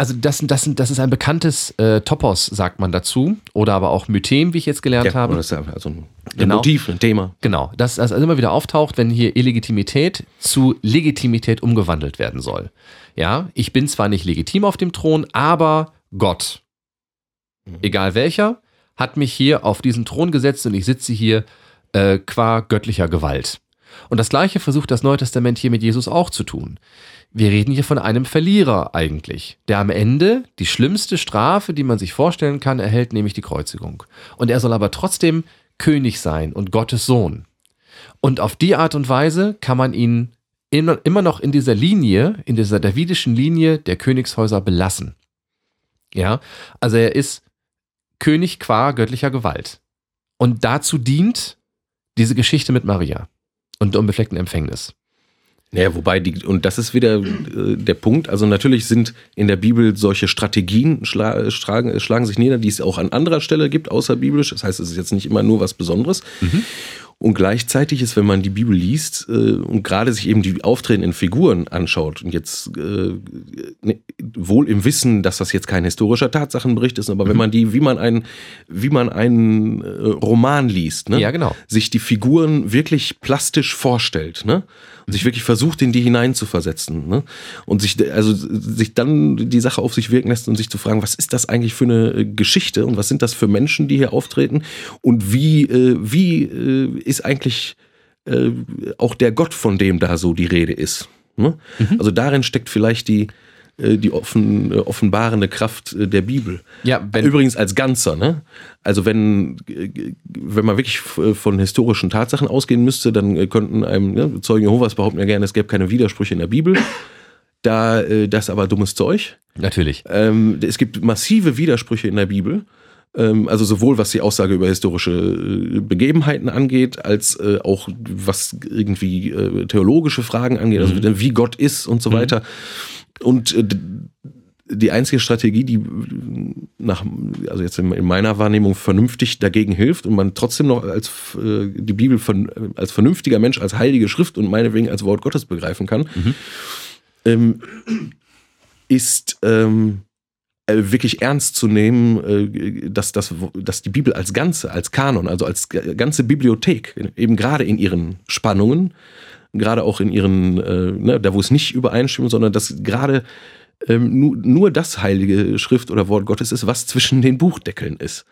also das, das, das ist ein bekanntes äh, Topos, sagt man dazu. Oder aber auch Mythem, wie ich jetzt gelernt ja, habe. Das ist also ein, genau. Motiv, ein Thema. Genau, das also immer wieder auftaucht, wenn hier Illegitimität zu Legitimität umgewandelt werden soll. Ja, ich bin zwar nicht legitim auf dem Thron, aber Gott, mhm. egal welcher, hat mich hier auf diesen Thron gesetzt und ich sitze hier äh, qua göttlicher Gewalt. Und das gleiche versucht das Neue Testament hier mit Jesus auch zu tun. Wir reden hier von einem Verlierer eigentlich, der am Ende die schlimmste Strafe, die man sich vorstellen kann, erhält, nämlich die Kreuzigung. Und er soll aber trotzdem König sein und Gottes Sohn. Und auf die Art und Weise kann man ihn immer noch in dieser Linie, in dieser davidischen Linie der Königshäuser belassen. Ja, also er ist König qua göttlicher Gewalt. Und dazu dient diese Geschichte mit Maria und der unbefleckten Empfängnis. Ja, wobei die, und das ist wieder äh, der Punkt, also natürlich sind in der Bibel solche Strategien schla, schlagen, schlagen sich nieder, die es auch an anderer Stelle gibt, außer biblisch. Das heißt, es ist jetzt nicht immer nur was Besonderes. Mhm. Und gleichzeitig ist, wenn man die Bibel liest äh, und gerade sich eben die auftretenden Figuren anschaut und jetzt äh, ne, wohl im Wissen, dass das jetzt kein historischer Tatsachenbericht ist, aber mhm. wenn man die, wie man einen, wie man einen äh, Roman liest, ne? ja, genau. sich die Figuren wirklich plastisch vorstellt, ne? Und sich wirklich versucht, in die hineinzuversetzen. Ne? Und sich, also sich dann die Sache auf sich wirken lässt und sich zu fragen, was ist das eigentlich für eine äh, Geschichte und was sind das für Menschen, die hier auftreten und wie, äh, wie äh, ist eigentlich äh, auch der Gott, von dem da so die Rede ist. Ne? Mhm. Also darin steckt vielleicht die, die offen, äh, offenbarende Kraft äh, der Bibel. Ja, Übrigens als Ganzer, ne? Also wenn, wenn man wirklich von historischen Tatsachen ausgehen müsste, dann könnten einem, ne, Zeugen Jehovas behaupten ja gerne, es gäbe keine Widersprüche in der Bibel. Da, das aber dummes Zeug. Natürlich. Ähm, es gibt massive Widersprüche in der Bibel. Ähm, also sowohl was die Aussage über historische Begebenheiten angeht, als auch was irgendwie theologische Fragen angeht, also mhm. wie Gott ist und so mhm. Und äh, die einzige Strategie, die nach, also jetzt in meiner Wahrnehmung vernünftig dagegen hilft und man trotzdem noch als äh, die Bibel von, als vernünftiger Mensch, als heilige Schrift und meinetwegen als Wort Gottes begreifen kann, mhm. ähm, ist ähm, äh, wirklich ernst zu nehmen, äh, dass, dass, dass die Bibel als Ganze, als Kanon, also als ganze Bibliothek, eben gerade in ihren Spannungen, gerade auch in ihren, äh, ne, da wo es nicht übereinstimmt, sondern dass gerade ähm, nur, nur das heilige Schrift oder Wort Gottes ist, was zwischen den Buchdeckeln ist.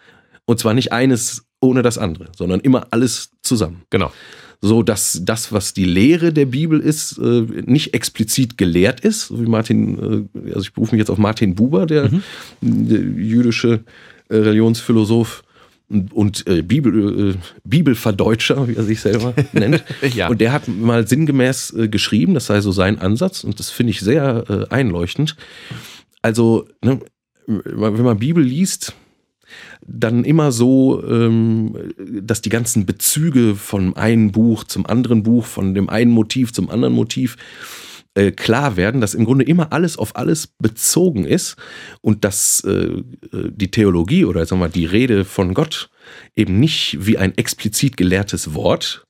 Und zwar nicht eines ohne das andere, sondern immer alles zusammen. Genau. So dass das, was die Lehre der Bibel ist, äh, nicht explizit gelehrt ist, so wie Martin, äh, also ich berufe mich jetzt auf Martin Buber, der, mhm. der jüdische äh, Religionsphilosoph, und äh, Bibel, äh, Bibelverdeutscher, wie er sich selber <laughs> nennt. ja. Und der hat mal sinngemäß äh, geschrieben, das sei so sein Ansatz, und das finde ich sehr äh, einleuchtend. Also, ne, wenn man Bibel liest, dann immer so, ähm, dass die ganzen Bezüge von einem Buch zum anderen Buch, von dem einen Motiv zum anderen Motiv, äh, klar werden, dass im Grunde immer alles auf alles bezogen ist und dass äh, die Theologie oder sagen wir die Rede von Gott eben nicht wie ein explizit gelehrtes Wort,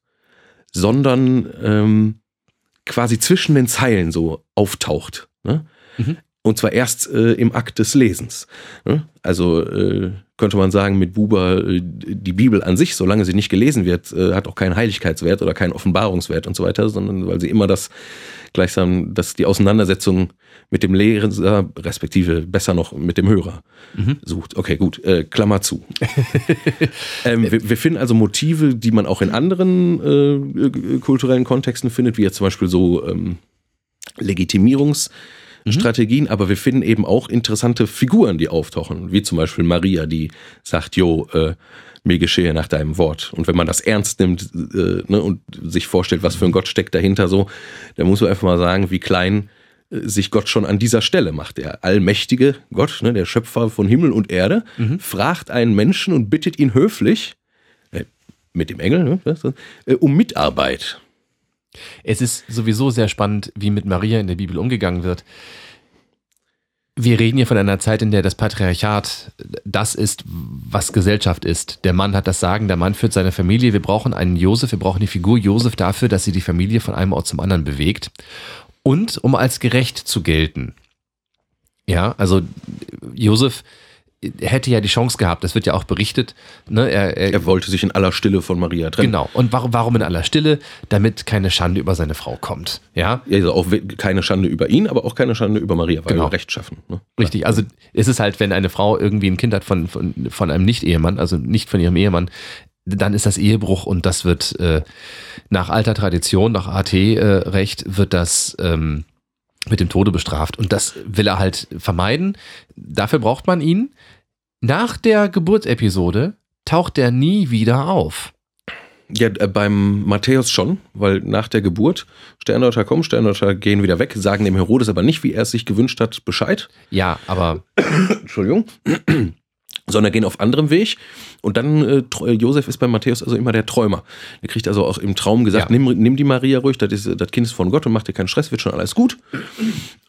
sondern ähm, quasi zwischen den Zeilen so auftaucht. Ne? Mhm. Und zwar erst äh, im Akt des Lesens. Ne? Also äh, könnte man sagen, mit Buber, äh, die Bibel an sich, solange sie nicht gelesen wird, äh, hat auch keinen Heiligkeitswert oder keinen Offenbarungswert und so weiter, sondern weil sie immer das gleichsam, dass die Auseinandersetzung mit dem Lehrer, respektive besser noch mit dem Hörer mhm. sucht. Okay, gut, äh, Klammer zu. <laughs> ähm, wir, wir, finden also Motive, die man auch in anderen äh, kulturellen Kontexten findet, wie jetzt zum Beispiel so ähm, Legitimierungs- mhm. Strategien, aber wir finden eben auch interessante Figuren, die auftauchen, wie zum Beispiel Maria, die sagt, jo, äh, mir geschehe nach deinem Wort. Und wenn man das ernst nimmt äh, ne, und sich vorstellt, was für ein Gott steckt dahinter so, dann muss man einfach mal sagen, wie klein äh, sich Gott schon an dieser Stelle macht. Der allmächtige Gott, ne, der Schöpfer von Himmel und Erde, mhm. fragt einen Menschen und bittet ihn höflich, äh, mit dem Engel, ne, äh, um Mitarbeit. Es ist sowieso sehr spannend, wie mit Maria in der Bibel umgegangen wird. Wir reden hier von einer Zeit, in der das Patriarchat das ist, was Gesellschaft ist. Der Mann hat das Sagen, der Mann führt seine Familie. Wir brauchen einen Josef, wir brauchen die Figur Josef dafür, dass sie die Familie von einem Ort zum anderen bewegt und um als gerecht zu gelten. Ja, also Josef hätte ja die Chance gehabt, das wird ja auch berichtet. Ne? Er, er, er, wollte sich in aller Stille von Maria trennen. Genau. Und warum, warum in aller Stille? Damit keine Schande über seine Frau kommt. Ja, also auch keine Schande über ihn, aber auch keine Schande über Maria, weil genau. er Recht schaffen. Ne? Richtig. Also es ist halt, wenn eine Frau irgendwie ein Kind hat von, von, von einem Nicht-Ehemann, also nicht von ihrem Ehemann, dann ist das Ehebruch und das wird äh, nach alter Tradition, nach AT-Recht, äh, wird das ähm, mit dem Tode bestraft. Und das will er halt vermeiden. Dafür braucht man ihn. Nach der Geburtsepisode taucht er nie wieder auf. Ja, äh, beim Matthäus schon, weil nach der Geburt Sterndeuter kommen, Sterndeuter gehen wieder weg, sagen dem Herodes aber nicht, wie er es sich gewünscht hat, Bescheid. Ja, aber. <coughs> Entschuldigung sondern gehen auf anderem Weg. Und dann, äh, äh, Josef ist bei Matthäus also immer der Träumer. Er kriegt also auch im Traum gesagt, ja. nimm, nimm die Maria ruhig, das, ist, das Kind ist von Gott und mach dir keinen Stress, wird schon alles gut.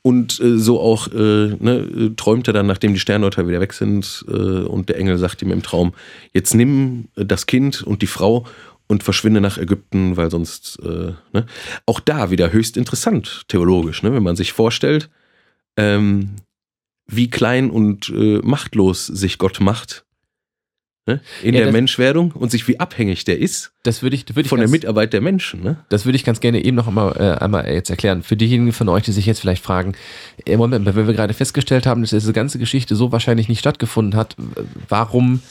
Und äh, so auch äh, ne, träumt er dann, nachdem die Sterndeuter wieder weg sind äh, und der Engel sagt ihm im Traum, jetzt nimm das Kind und die Frau und verschwinde nach Ägypten, weil sonst, äh, ne? auch da wieder höchst interessant theologisch, ne? wenn man sich vorstellt, ähm, wie klein und äh, machtlos sich Gott macht ne? in ja, der Menschwerdung und sich wie abhängig der ist das würde ich, würd ich von ganz, der Mitarbeit der Menschen. Ne? Das würde ich ganz gerne eben noch einmal, äh, einmal jetzt erklären. Für diejenigen von euch, die sich jetzt vielleicht fragen, im Moment, wenn wir gerade festgestellt haben, dass diese ganze Geschichte so wahrscheinlich nicht stattgefunden hat, warum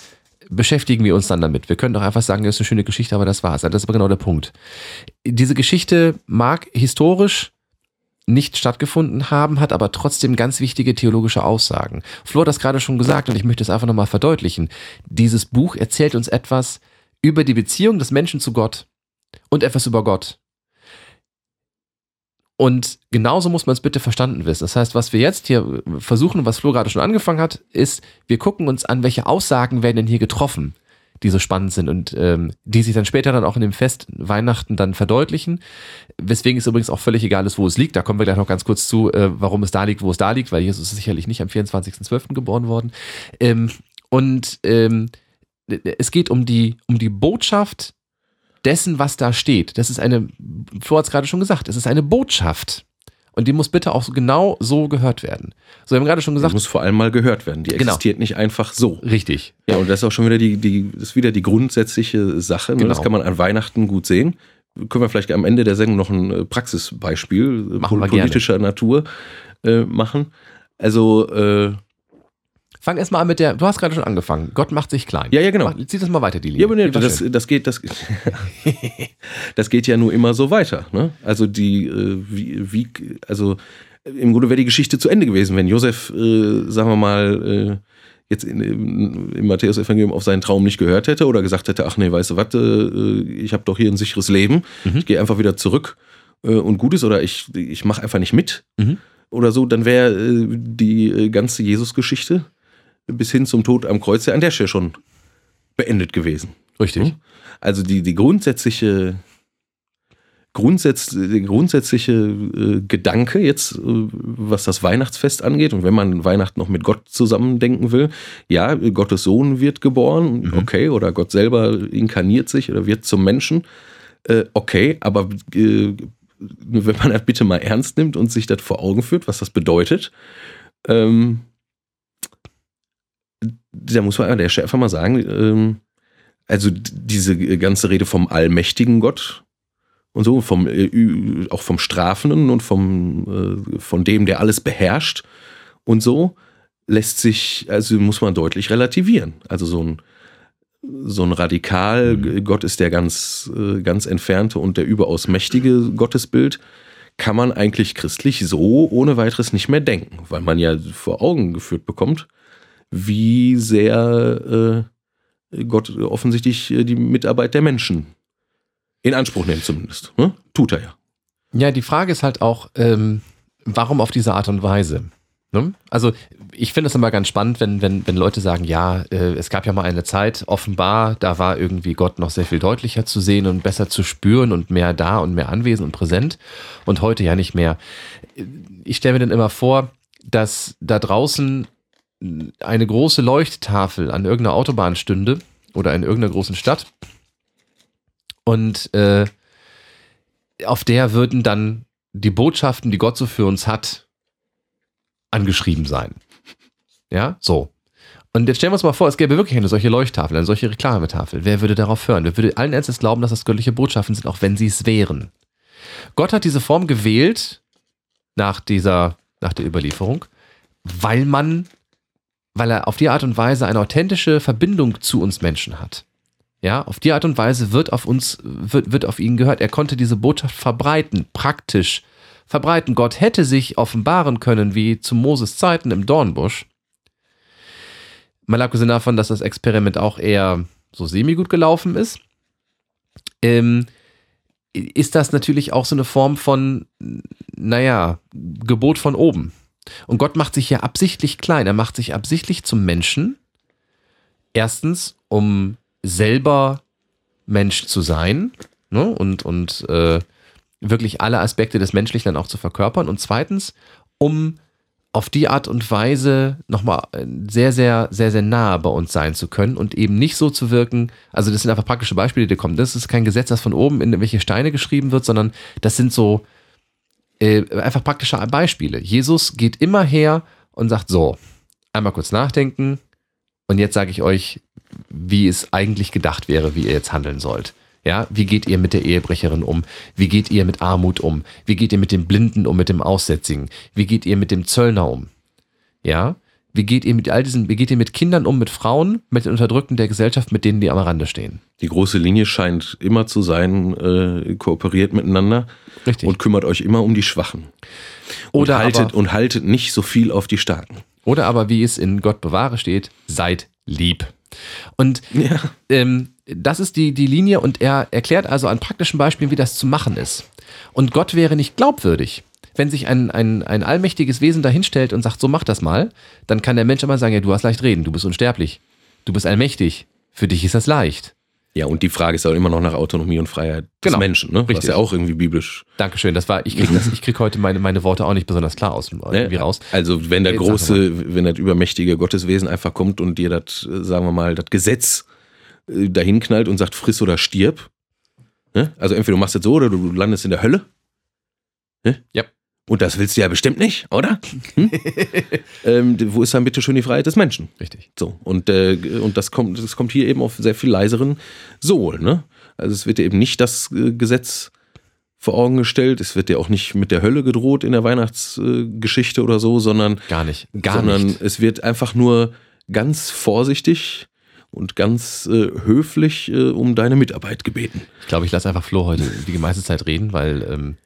beschäftigen wir uns dann damit? Wir können doch einfach sagen, das ist eine schöne Geschichte, aber das war's. Das ist aber genau der Punkt. Diese Geschichte mag historisch nicht stattgefunden haben, hat aber trotzdem ganz wichtige theologische Aussagen. Flo hat das gerade schon gesagt und ich möchte es einfach nochmal verdeutlichen. Dieses Buch erzählt uns etwas über die Beziehung des Menschen zu Gott und etwas über Gott. Und genauso muss man es bitte verstanden wissen. Das heißt, was wir jetzt hier versuchen was Flo gerade schon angefangen hat, ist, wir gucken uns an, welche Aussagen werden denn hier getroffen die so spannend sind und ähm, die sich dann später dann auch in dem Fest Weihnachten dann verdeutlichen. Weswegen es übrigens auch völlig egal ist, wo es liegt. Da kommen wir gleich noch ganz kurz zu, äh, warum es da liegt, wo es da liegt, weil Jesus ist sicherlich nicht am 24.12. geboren worden. Ähm, und ähm, es geht um die, um die Botschaft dessen, was da steht. Das ist eine, Flo hat es gerade schon gesagt, es ist eine Botschaft. Und die muss bitte auch genau so gehört werden. So, wir haben gerade schon gesagt. Die muss vor allem mal gehört werden. Die genau. existiert nicht einfach so. Richtig. Ja, und das ist auch schon wieder die, die, das ist wieder die grundsätzliche Sache. Ne? Genau. Das kann man an Weihnachten gut sehen. Können wir vielleicht am Ende der Sendung noch ein äh, Praxisbeispiel äh, machen politischer Natur äh, machen. Also, äh, Fang erstmal an mit der, du hast gerade schon angefangen. Gott macht sich klein. Ja, ja, genau. Mach, zieh das mal weiter, die Linie. Ja, aber nee, das, das, geht, das, <laughs> das geht ja nur immer so weiter. Ne? Also die, äh, wie, wie, also im Grunde wäre die Geschichte zu Ende gewesen, wenn Josef, äh, sagen wir mal, äh, jetzt in, in, im Matthäus-Evangelium auf seinen Traum nicht gehört hätte oder gesagt hätte, ach nee, weißt du was, äh, ich habe doch hier ein sicheres Leben, mhm. ich gehe einfach wieder zurück äh, und gut ist oder ich, ich mache einfach nicht mit mhm. oder so, dann wäre äh, die ganze Jesus-Geschichte bis hin zum Tod am Kreuz ja an der Stelle schon beendet gewesen. Richtig. Also die, die grundsätzliche, grundsätz, der grundsätzliche äh, Gedanke jetzt, äh, was das Weihnachtsfest angeht, und wenn man Weihnachten noch mit Gott zusammendenken will, ja, Gottes Sohn wird geboren, mhm. okay, oder Gott selber inkarniert sich oder wird zum Menschen, äh, okay, aber äh, wenn man das bitte mal ernst nimmt und sich das vor Augen führt, was das bedeutet, ähm, da muss man an der einfach mal sagen, ähm, also diese ganze Rede vom allmächtigen Gott und so, vom, äh, auch vom Strafenden und vom, äh, von dem, der alles beherrscht und so, lässt sich, also muss man deutlich relativieren. Also so ein, so ein radikal, mhm. Gott ist der ganz, äh, ganz entfernte und der überaus mächtige Gottesbild, kann man eigentlich christlich so ohne weiteres nicht mehr denken, weil man ja vor Augen geführt bekommt, wie sehr äh, Gott offensichtlich äh, die Mitarbeit der Menschen in Anspruch nimmt zumindest. Ne? Tut er ja. Ja, die Frage ist halt auch, ähm, warum auf diese Art und Weise? Ne? Also ich finde es immer ganz spannend, wenn, wenn, wenn Leute sagen, ja, äh, es gab ja mal eine Zeit, offenbar, da war irgendwie Gott noch sehr viel deutlicher zu sehen und besser zu spüren und mehr da und mehr anwesend und präsent und heute ja nicht mehr. Ich stelle mir dann immer vor, dass da draußen eine große Leuchttafel an irgendeiner Autobahn stünde oder in irgendeiner großen Stadt und äh, auf der würden dann die Botschaften, die Gott so für uns hat, angeschrieben sein. Ja, so. Und jetzt stellen wir uns mal vor, es gäbe wirklich eine solche Leuchttafel, eine solche Reklametafel. Wer würde darauf hören? Wer würde allen Ernstes glauben, dass das göttliche Botschaften sind, auch wenn sie es wären? Gott hat diese Form gewählt nach dieser, nach der Überlieferung, weil man, weil er auf die Art und Weise eine authentische Verbindung zu uns Menschen hat. Ja, auf die Art und Weise wird auf uns, wird, wird auf ihn gehört. Er konnte diese Botschaft verbreiten, praktisch verbreiten. Gott hätte sich offenbaren können, wie zu Moses Zeiten im Dornbusch. Mal abgesehen davon, dass das Experiment auch eher so semi-gut gelaufen ist, ähm, ist das natürlich auch so eine Form von, naja, Gebot von oben. Und Gott macht sich ja absichtlich klein. Er macht sich absichtlich zum Menschen. Erstens, um selber Mensch zu sein ne? und, und äh, wirklich alle Aspekte des Menschlichen dann auch zu verkörpern. Und zweitens, um auf die Art und Weise nochmal äh, sehr, sehr, sehr, sehr nah bei uns sein zu können und eben nicht so zu wirken. Also, das sind einfach praktische Beispiele, die kommen. Das ist kein Gesetz, das von oben in welche Steine geschrieben wird, sondern das sind so äh, einfach praktische Beispiele. Jesus geht immer her und sagt: So, einmal kurz nachdenken und jetzt sage ich euch, wie es eigentlich gedacht wäre, wie ihr jetzt handeln sollt. Ja, wie geht ihr mit der Ehebrecherin um? Wie geht ihr mit Armut um? Wie geht ihr mit dem Blinden um, mit dem Aussätzigen? Wie geht ihr mit dem Zöllner um? Ja, wie geht ihr mit all diesen, wie geht ihr mit Kindern um, mit Frauen, mit den Unterdrückten der Gesellschaft, mit denen die am Rande stehen? Die große Linie scheint immer zu sein, äh, kooperiert miteinander Richtig. und kümmert euch immer um die Schwachen. Oder und haltet, aber- und haltet nicht so viel auf die Starken. Oder aber, wie es in Gott bewahre steht, seid lieb. Und Ja. ähm, das ist die, die Linie und er erklärt also an praktischen Beispielen, wie das zu machen ist. Und Gott wäre nicht glaubwürdig. Wenn sich ein, ein, ein allmächtiges Wesen dahinstellt und sagt, so mach das mal, dann kann der Mensch immer sagen, ja, du hast leicht reden, du bist unsterblich, du bist allmächtig, für dich ist das leicht. Ja, und die Frage ist auch immer noch nach Autonomie und Freiheit des Genau. Menschen, ne? was Richtig. ja auch irgendwie biblisch Dankeschön, das war, ich krieg, das, ich krieg heute meine, meine Worte auch nicht besonders klar aus, irgendwie Ne? raus. Also wenn der Jetzt große, wenn das übermächtige Gotteswesen einfach kommt und dir das, äh, sagen wir mal, das Gesetz äh, dahin knallt und sagt, friss oder stirb. Ne? Also entweder du machst das so oder du landest in der Hölle. Ne? Ja. Und das willst du ja bestimmt nicht, oder? Hm? <laughs> ähm, wo ist dann bitte schön die Freiheit des Menschen? Richtig. So, und, äh, und das, kommt, das kommt hier eben auf sehr viel leiseren Sohl. Ne? Also es wird dir eben nicht das äh, Gesetz vor Augen gestellt, es wird dir auch nicht mit der Hölle gedroht in der Weihnachtsgeschichte oder so, sondern, Gar nicht. Gar sondern nicht. es wird einfach nur ganz vorsichtig und ganz äh, höflich äh, um deine Mitarbeit gebeten. Ich glaube, ich lasse einfach Flo heute die meiste Zeit reden, weil ähm,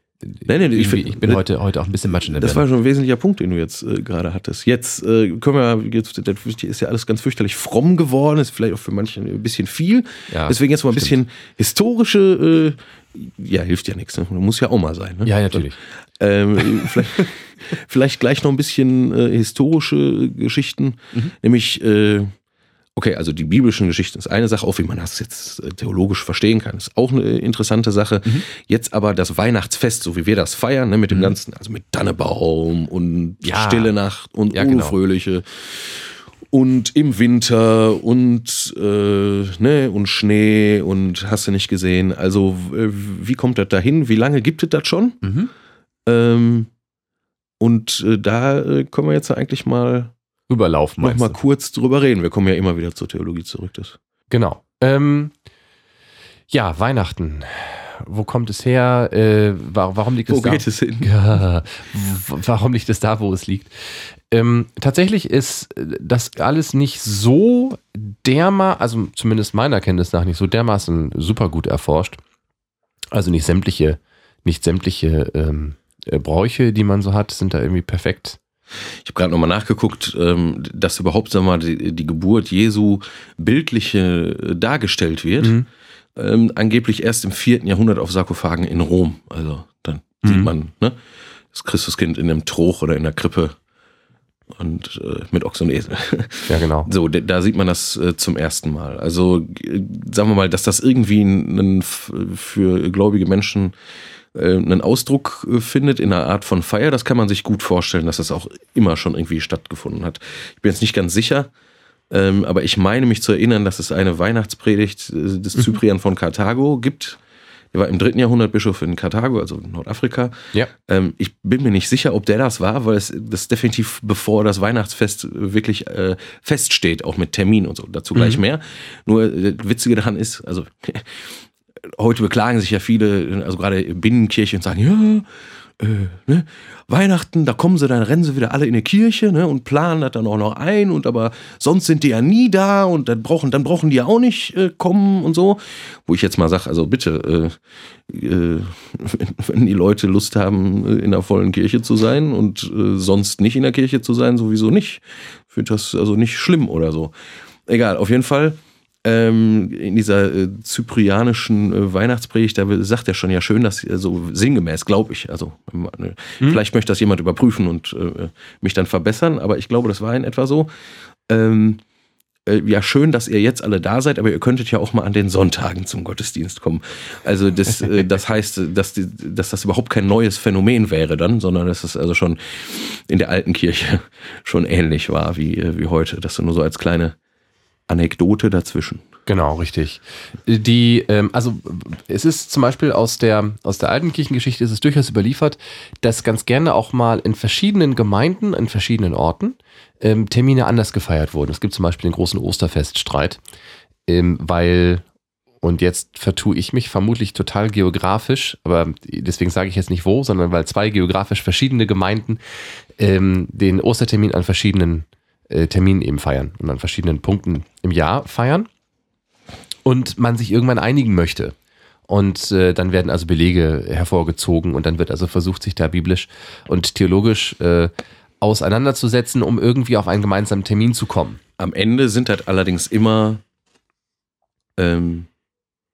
Nee, nee, ich find- ich bin heute, heute auch ein bisschen Matsch in der Das Birne. war schon ein wesentlicher Punkt, den du jetzt äh, gerade hattest. Jetzt äh, können wir, jetzt ist ja alles ganz fürchterlich fromm geworden, ist vielleicht auch für manche ein bisschen viel. Ja, Deswegen jetzt mal ein bisschen historische, äh, ja, hilft ja nichts, ne? muss ja auch mal sein. Ne? Ja, natürlich. Ähm, <laughs> vielleicht, vielleicht gleich noch ein bisschen äh, historische Geschichten, Mhm. nämlich, äh, okay, also die biblischen Geschichten ist eine Sache, auch wie man das jetzt äh, theologisch verstehen kann, ist auch eine interessante Sache. Mhm. Jetzt aber das Weihnachtsfest, so wie wir das feiern, ne, mit dem ganzen, also mit Dannebaum und Ja. Stille Nacht und Ja, genau. Unfröhliche. Und im Winter und, äh, ne, und Schnee und hast du nicht gesehen. Also, äh, wie kommt das dahin? Wie lange gibt es das schon? Mhm. Ähm, und äh, da äh, können wir jetzt eigentlich mal Überlauf noch meinst mal du? kurz drüber reden. Wir kommen ja immer wieder zur Theologie zurück. Das. Genau. Ähm, ja, Weihnachten. Wo kommt es her? Äh, wa- warum liegt es Wo da? geht es hin? <laughs> Ja, warum liegt es da, wo es liegt? Ähm, tatsächlich ist äh, das alles nicht so dermaßen, also zumindest meiner Kenntnis nach nicht so dermaßen super gut erforscht. Also nicht sämtliche, nicht sämtliche ähm, äh, Bräuche, die man so hat, sind da irgendwie perfekt. Ich habe gerade nochmal nachgeguckt, ähm, dass überhaupt sag mal, die, die Geburt Jesu bildliche äh, dargestellt wird. Mhm. Ähm, angeblich erst im vierten Jahrhundert auf Sarkophagen in Rom. Also dann Mhm. sieht man ne, das Christuskind in einem Troch oder in der Krippe und äh, mit Ochs und Esel. <laughs> Ja, genau. So, da sieht man das äh, zum ersten Mal. Also sagen wir mal, dass das irgendwie für gläubige Menschen einen Ausdruck äh, findet in einer Art von Feier, das kann man sich gut vorstellen, dass das auch immer schon irgendwie stattgefunden hat. Ich bin jetzt nicht ganz sicher, ähm, aber ich meine mich zu erinnern, dass es eine Weihnachtspredigt äh, des Cyprian von Karthago gibt. Der war im dritten Jahrhundert Bischof in Karthago, also in Nordafrika. Ja. Ähm, ich bin mir nicht sicher, ob der das war, weil es das definitiv bevor das Weihnachtsfest wirklich äh, feststeht, auch mit Termin und so. Dazu gleich mehr. Nur äh, witzige daran ist, also <laughs> heute beklagen sich ja viele, also gerade in Binnenkirche und sagen, ja, äh, ne, Weihnachten, da kommen sie, dann rennen sie wieder alle in die Kirche ne, und planen das dann auch noch ein und aber sonst sind die ja nie da und dann brauchen, dann brauchen die ja auch nicht äh, kommen und so. Wo ich jetzt mal sage, also bitte, äh, äh, wenn, <laughs> wenn die Leute Lust haben, äh, in der vollen Kirche zu sein und äh, sonst nicht in der Kirche zu sein, sowieso nicht. Ich finde das also nicht schlimm oder so. Egal, auf jeden Fall ähm, in dieser äh, zyprianischen äh, Weihnachtspredigt, da sagt er schon ja schön, dass so sinngemäß, glaube ich, also äh, vielleicht möchte das jemand überprüfen und äh, mich dann verbessern, aber ich glaube, das war in etwa so. Ähm, äh, ja, schön, dass ihr jetzt alle da seid, aber ihr könntet ja auch mal an den Sonntagen zum Gottesdienst kommen. Also das, äh, <laughs> das heißt, dass, die, dass das überhaupt kein neues Phänomen wäre dann, sondern dass es also schon in der alten Kirche <laughs> schon ähnlich war wie, äh, wie heute. Das nur so als kleine Anekdote dazwischen. Genau, richtig. Die, ähm, also es ist zum Beispiel aus der, aus der alten Kirchengeschichte ist es durchaus überliefert, dass ganz gerne auch mal in verschiedenen Gemeinden, in verschiedenen Orten ähm, Termine anders gefeiert wurden. Es gibt zum Beispiel den großen Osterfeststreit, ähm, weil, und jetzt vertue ich mich vermutlich total geografisch, aber deswegen sage ich jetzt nicht wo, sondern weil zwei geografisch verschiedene Gemeinden ähm, den Ostertermin an verschiedenen äh, Terminen eben feiern und an verschiedenen Punkten im Jahr feiern und man sich irgendwann einigen möchte. Und äh, dann werden also Belege hervorgezogen und dann wird also versucht, sich da biblisch und theologisch äh, auseinanderzusetzen, um irgendwie auf einen gemeinsamen Termin zu kommen. Am Ende sind halt allerdings immer ähm,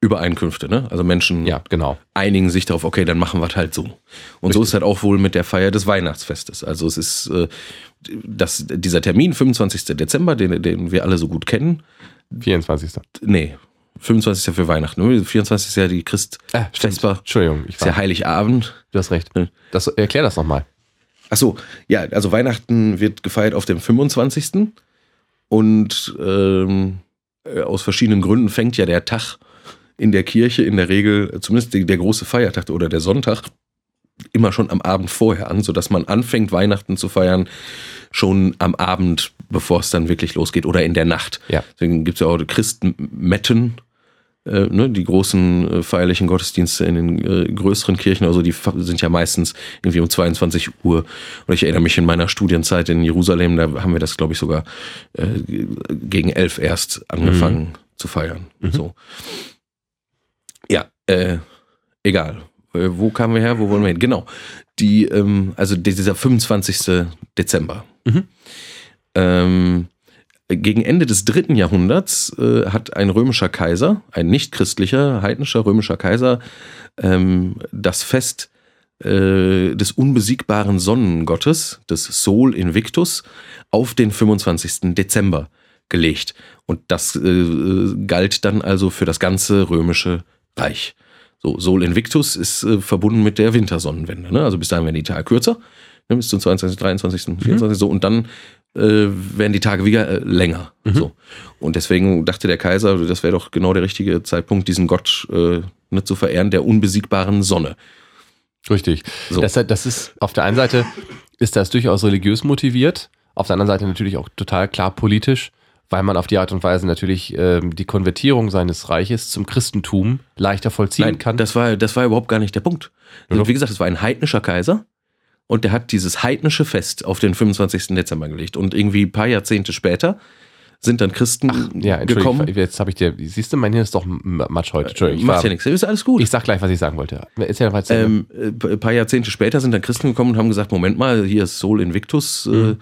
Übereinkünfte, ne? Also Menschen Ja, genau. einigen sich darauf, okay, dann machen wir es halt so. Und so Richtig. ist halt auch wohl mit der Feier des Weihnachtsfestes. Also es ist äh, das, dieser Termin, 25. Dezember, den, den wir alle so gut kennen. 24. Nee, 25. für Weihnachten. ne? 24. ist ja die Christ, Äh, stimmt. Vesper. Entschuldigung, ich ist ja Heiligabend. du hast recht. Hm. Das, erklär das nochmal. Ach so, ja, also Weihnachten wird gefeiert auf dem 25. Und ähm, äh, aus verschiedenen Gründen fängt ja der Tag in der Kirche in der Regel, zumindest die- der große Feiertag oder der Sonntag, immer schon am Abend vorher an, sodass man anfängt, Weihnachten zu feiern, schon am Abend, bevor es dann wirklich losgeht oder in der Nacht. Ja. Deswegen gibt es ja auch die Christmetten, äh, ne, die großen äh, feierlichen Gottesdienste in den äh, größeren Kirchen, also die sind ja meistens irgendwie um 22 Uhr. Und ich erinnere mich in meiner Studienzeit in Jerusalem, da haben wir das, glaube ich, sogar äh, gegen elf erst angefangen zu feiern. So. Ja, äh, egal. Äh, wo kamen wir her? Wo wollen wir hin? Genau. Die, ähm, also dieser 25. Dezember. Mhm. Ähm, gegen Ende des dritten Jahrhunderts äh, hat ein römischer Kaiser, ein nicht-christlicher, heidnischer römischer Kaiser, ähm, das Fest äh, des unbesiegbaren Sonnengottes, des Sol Invictus, auf den 25. Dezember gelegt. Und das äh, galt dann also für das ganze römische Reich. So, Sol Invictus ist äh, verbunden mit der Wintersonnenwende. Ne? Also bis dahin werden die Tage kürzer, ne? bis zum 22., 23., 24. So, und dann äh, werden die Tage wieder äh, länger. So. Und deswegen dachte der Kaiser, das wäre doch genau der richtige Zeitpunkt, diesen Gott äh, ne, zu verehren, der unbesiegbaren Sonne. Richtig. So. Das, das ist auf der einen Seite ist das durchaus religiös motiviert, auf der anderen Seite natürlich auch total klar politisch, weil man auf die Art und Weise natürlich ähm, die Konvertierung seines Reiches zum Christentum leichter vollziehen Nein, kann. das war, das war überhaupt gar nicht der Punkt. Also, wie gesagt, es war ein heidnischer Kaiser und der hat dieses heidnische Fest auf den 25. Dezember gelegt. Und irgendwie ein paar Jahrzehnte später sind dann Christen Ja, gekommen. Jetzt habe ich dir, siehst du, mein Hirn ist doch Matsch heute. Entschuldigung, ich, Macht ja nichts, ist alles gut. ich sag gleich, was ich sagen wollte. Erzähl weiter. Ähm, äh, ein paar Jahrzehnte später sind dann Christen gekommen und haben gesagt, Moment mal, hier ist Sol Invictus, äh,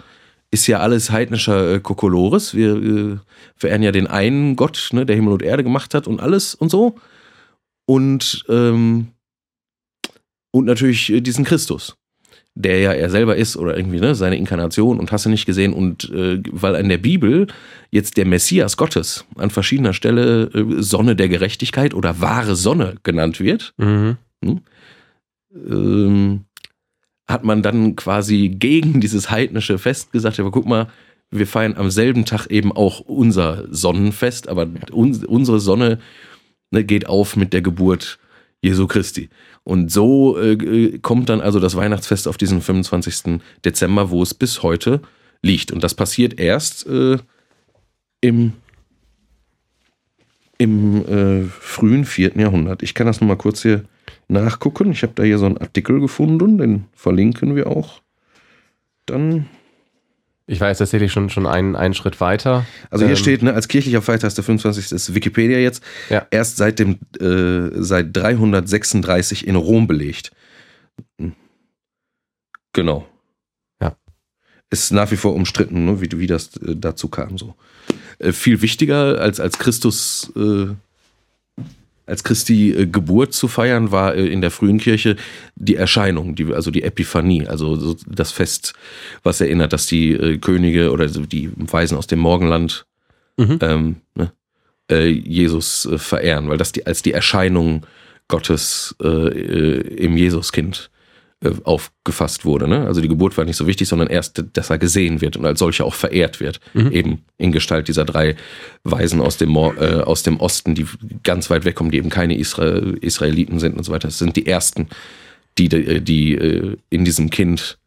ist ja alles heidnischer äh, Kokolores. Wir äh, verehren ja den einen Gott, ne, der Himmel und Erde gemacht hat und alles und so. Und, ähm, und natürlich äh, diesen Christus, der ja er selber ist oder irgendwie, ne, seine Inkarnation und hast du nicht gesehen. Und äh, weil in der Bibel jetzt der Messias Gottes an verschiedener Stelle äh, Sonne der Gerechtigkeit oder wahre Sonne genannt wird, mhm. ähm, hat man dann quasi gegen dieses heidnische Fest gesagt, aber guck mal, wir feiern am selben Tag eben auch unser Sonnenfest, aber uns, unsere Sonne ne, geht auf mit der Geburt Jesu Christi. Und so äh, äh, kommt dann also das Weihnachtsfest auf diesen 25. Dezember, wo es bis heute liegt. Und das passiert erst äh, im, im äh, frühen 4. Jahrhundert. Ich kann das nochmal kurz hier nachgucken. Ich habe da hier so einen Artikel gefunden, den verlinken wir auch. Dann, Ich war jetzt tatsächlich schon, schon einen, einen Schritt weiter. also hier Ähm, steht, ne, als kirchlicher Feiertag der 25. ist Wikipedia jetzt, Ja. erst seit dem äh, seit 336 in Rom belegt. Genau. Ja. Ist nach wie vor umstritten, ne, wie, wie das äh, dazu kam. So. Äh, viel wichtiger als, als Christus, äh, als Christi äh, Geburt zu feiern, war äh, in der frühen Kirche die Erscheinung, die, also die Epiphanie, also so das Fest, was erinnert, dass die äh, Könige oder die Weisen aus dem Morgenland Mhm. ähm, ne, äh, Jesus verehren, weil das die, als die Erscheinung Gottes äh, im Jesuskind äh, aufgefasst wurde. Ne? Also die Geburt war nicht so wichtig, sondern erst, dass er gesehen wird und als solcher auch verehrt wird. Mhm. Eben in Gestalt dieser drei Weisen aus dem, äh, aus dem Osten, die ganz weit wegkommen, die eben keine Isra Israeliten sind und so weiter. Das sind die ersten, die, die, die äh, in diesem Kind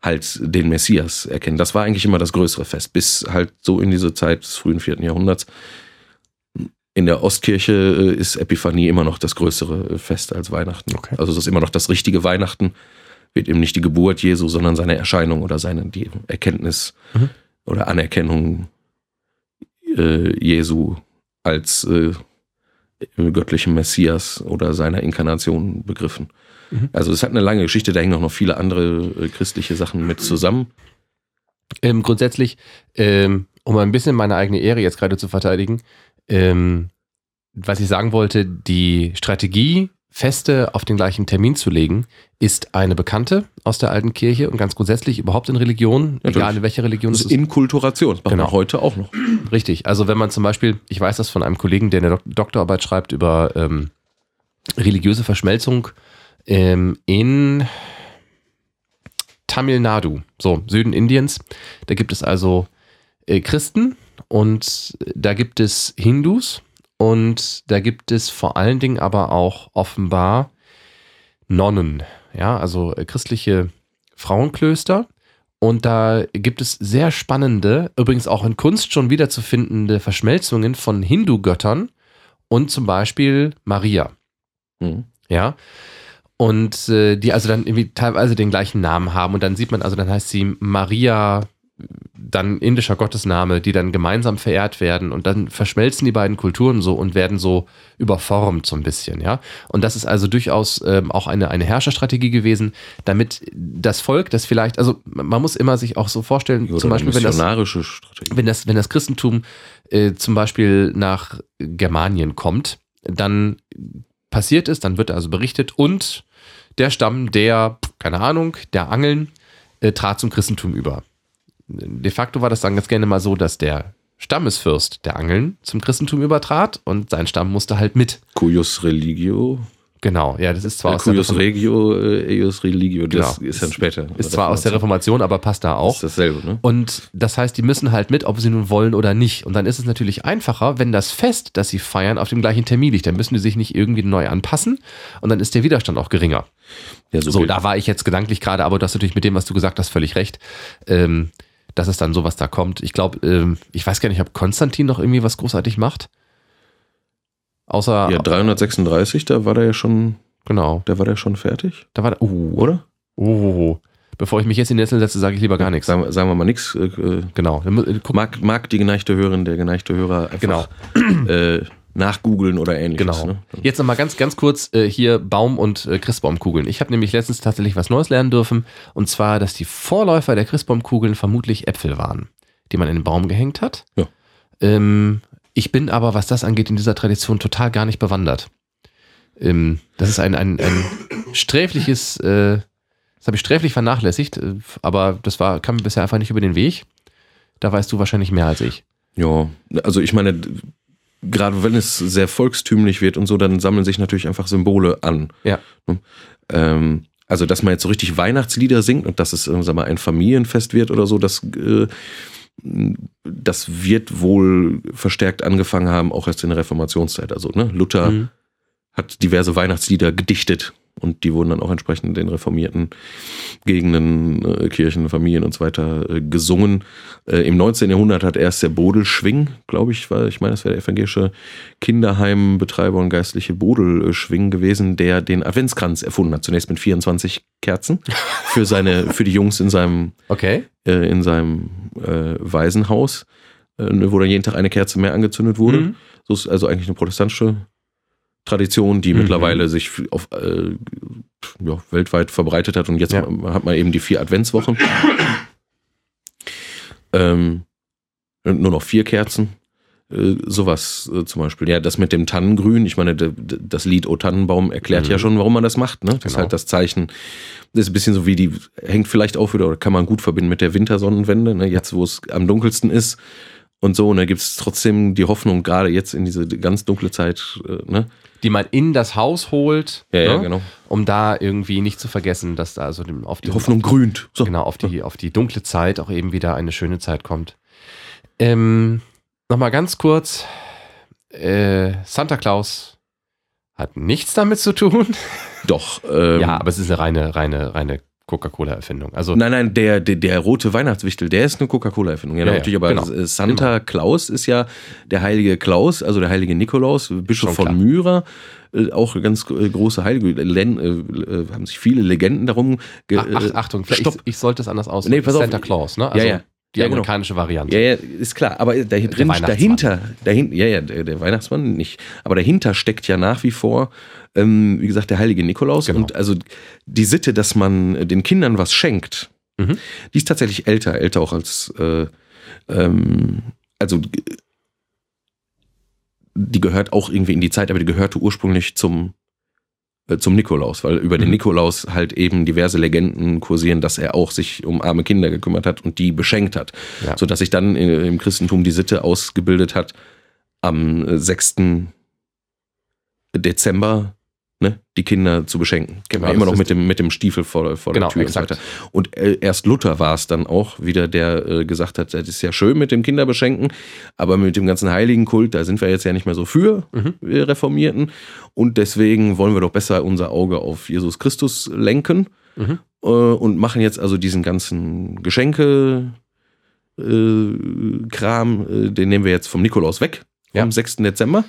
halt den Messias erkennen. Das war eigentlich immer das größere Fest, bis halt so in diese Zeit des frühen vierten Jahrhunderts. In der Ostkirche äh, ist Epiphanie immer noch das größere äh, Fest als Weihnachten. Okay. Also es ist immer noch das richtige Weihnachten. Wird eben nicht die Geburt Jesu, sondern seine Erscheinung oder seine die Erkenntnis Mhm. oder Anerkennung äh, Jesu als äh, göttlichem Messias oder seiner Inkarnation begriffen. Mhm. Also es hat eine lange Geschichte, da hängen auch noch viele andere äh, christliche Sachen mit zusammen. Ähm, grundsätzlich, ähm, um ein bisschen meine eigene Ehre jetzt gerade zu verteidigen, ähm, was ich sagen wollte, die Strategie, Feste auf den gleichen Termin zu legen, ist eine bekannte aus der alten Kirche und ganz grundsätzlich überhaupt in Religion, Natürlich. egal in welcher Religion Das es ist ist. Inkulturation, das macht Genau. man heute auch noch. Richtig. Also wenn man zum Beispiel, ich weiß das von einem Kollegen, der eine Dok Doktorarbeit schreibt über ähm, religiöse Verschmelzung ähm, in Tamil Nadu, so Süden Indiens. Da gibt es also äh, Christen und da gibt es Hindus und da gibt es vor allen Dingen aber auch offenbar Nonnen, ja, also äh, christliche Frauenklöster. Und da gibt es sehr spannende, übrigens auch in Kunst schon wiederzufindende Verschmelzungen von Hindu-Göttern und zum Beispiel Maria. Mhm. Ja. Und äh, die also dann irgendwie teilweise den gleichen Namen haben. Und dann sieht man, also dann heißt sie Maria, dann indischer Gottesname, die dann gemeinsam verehrt werden. Und dann verschmelzen die beiden Kulturen so und werden so überformt so ein bisschen, ja. Und das ist also durchaus ähm, auch eine, eine Herrscherstrategie gewesen, damit das Volk, das vielleicht, also man muss immer sich auch so vorstellen, Oder zum Beispiel, wenn das, wenn das, wenn das Christentum äh, zum Beispiel nach Germanien kommt, dann passiert es, dann wird also berichtet und der Stamm der, keine Ahnung, der Angeln äh, trat zum Christentum über. De facto war das dann ganz gerne mal so, dass der Stammesfürst der Angeln zum Christentum übertrat und sein Stamm musste halt mit. Cuius Religio. Genau, ja, das ist zwar Äh, aus der, Cuius Reform Regio, äh, eius Religio. Das Genau. ist dann später. ist zwar aus der Reformation, aber passt da auch. Ist dasselbe, ne? Und das heißt, die müssen halt mit, ob sie nun wollen oder nicht. Und dann ist es natürlich einfacher, wenn das Fest, das sie feiern, auf dem gleichen Termin liegt. Dann müssen die sich nicht irgendwie neu anpassen und dann ist der Widerstand auch geringer. Ja, So, da war ich jetzt gedanklich gerade, aber du hast natürlich mit dem, was du gesagt hast, völlig recht. Ähm, dass es dann sowas da kommt. Ich glaube, ähm, ich weiß gar nicht, ob Konstantin noch irgendwie was großartig macht. Außer, ja, 336, da war der ja schon, genau, da war der schon fertig, da war, uh, oder? uh, Bevor ich mich jetzt in die Netzel setze, sage ich lieber gar nichts. Sagen, sagen wir mal nichts. Äh, Genau. Äh, mag, mag die geneigte Hörerin, der geneigte Hörer einfach äh, nachgoogeln oder ähnliches. Genau. Ne? Jetzt nochmal ganz, ganz kurz äh, hier Baum- und äh, Christbaumkugeln. Ich habe nämlich letztens tatsächlich was Neues lernen dürfen. Und zwar, dass die Vorläufer der Christbaumkugeln vermutlich Äpfel waren, die man in den Baum gehängt hat. Ja. Ähm, ich bin aber, was das angeht, in dieser Tradition total gar nicht bewandert. Ähm, das ist ein, ein, ein sträfliches, äh, das habe ich sträflich vernachlässigt, äh, aber das war, kam mir bisher einfach nicht über den Weg. Da weißt du wahrscheinlich mehr als ich. Ja, also ich meine, gerade wenn es sehr volkstümlich wird und so, dann sammeln sich natürlich einfach Symbole an. Ja. Ähm, also, dass man jetzt so richtig Weihnachtslieder singt und dass es, äh, sag mal, ein Familienfest wird oder so, das, äh, das wird wohl verstärkt angefangen haben, auch erst in der Reformationszeit. Also, ne, Luther Mhm. Hat diverse Weihnachtslieder gedichtet und die wurden dann auch entsprechend den reformierten Gegenden, äh, Kirchen, Familien und so weiter äh, gesungen. Äh, Im 19. Jahrhundert hat erst der Bodelschwing, glaube ich, war, ich meine, das wäre der evangelische Kinderheimbetreiber und geistliche Bodelschwing gewesen, der den Adventskranz erfunden hat. Zunächst mit 24 Kerzen <laughs> für seine, für die Jungs in seinem Okay. äh, in seinem äh, Waisenhaus, äh, wo dann jeden Tag eine Kerze mehr angezündet wurde. Mhm. So ist also eigentlich eine protestantische Tradition, die Mhm. mittlerweile sich auf, äh, ja, weltweit verbreitet hat. Und jetzt Ja. hat man eben die vier Adventswochen. ähm, nur noch vier Kerzen. Äh, sowas äh, zum Beispiel. Ja, das mit dem Tannengrün. Ich meine, das Lied O Tannenbaum erklärt Mhm. ja schon, warum man das macht. Ne? Das ist Genau. halt das Zeichen. Das ist ein bisschen so wie die, hängt vielleicht auch wieder, oder kann man gut verbinden mit der Wintersonnenwende. Ne? Jetzt, wo es am dunkelsten ist und so. Und da gibt es trotzdem die Hoffnung, gerade jetzt in diese ganz dunkle Zeit. Äh, ne? Die man in das Haus holt, Ja, ja, ne? genau. um da irgendwie nicht zu vergessen, dass da also auf Die Hoffnung grünt. So. genau, auf die, auf die dunkle Zeit auch eben wieder eine schöne Zeit kommt. Ähm, Nochmal ganz kurz. Äh, Santa Claus hat nichts damit zu tun. Doch. Ähm, ja, aber es ist eine reine, reine, reine Coca-Cola-Erfindung. Also, Nein, nein, der, der, der rote Weihnachtswichtel, der ist eine Coca-Cola-Erfindung. Ja, Ja, natürlich, aber genau. Santa Claus ist ja der heilige Klaus, also der heilige Nikolaus, Bischof von. Myra, äh, auch eine ganz äh, große Heilige. Len, äh, äh, haben sich viele Legenden darum. ge- ach, äh, Achtung, ich, ich sollte es anders ausdrücken. Nee, pass auf. Santa Claus, ne? Also Ja, ja. die Ja, genau. amerikanische Variante. Ja, ja, ist klar. Aber da, drin, dahinter, dahinter, ja, ja, der, der Weihnachtsmann nicht. Aber dahinter steckt ja nach wie vor, ähm, wie gesagt, der heilige Nikolaus. Genau. Und also die Sitte, dass man den Kindern was schenkt, Mhm. die ist tatsächlich älter, älter auch als, äh, ähm, also die gehört auch irgendwie in die Zeit, aber die gehörte ursprünglich zum äh, zum Nikolaus, weil über den Mhm. Nikolaus halt eben diverse Legenden kursieren, dass er auch sich um arme Kinder gekümmert hat und die beschenkt hat Ja. so dass sich dann äh, im Christentum die Sitte ausgebildet hat, am äh, 6. Dezember ne, die Kinder zu beschenken. Genau, immer das noch mit dem, mit dem Stiefel vor, vor Genau, der Tür exakt. und so weiter. Und äh, erst Luther war es dann auch wieder, der äh, gesagt hat, das ist ja schön mit dem Kinderbeschenken, aber mit dem ganzen Heiligenkult, da sind wir jetzt ja nicht mehr so für, Mhm. wir Reformierten. Und deswegen wollen wir doch besser unser Auge auf Jesus Christus lenken Mhm. äh, und machen jetzt also diesen ganzen Geschenke äh, Kram, äh, den nehmen wir jetzt vom Nikolaus weg Ja. am 6. Dezember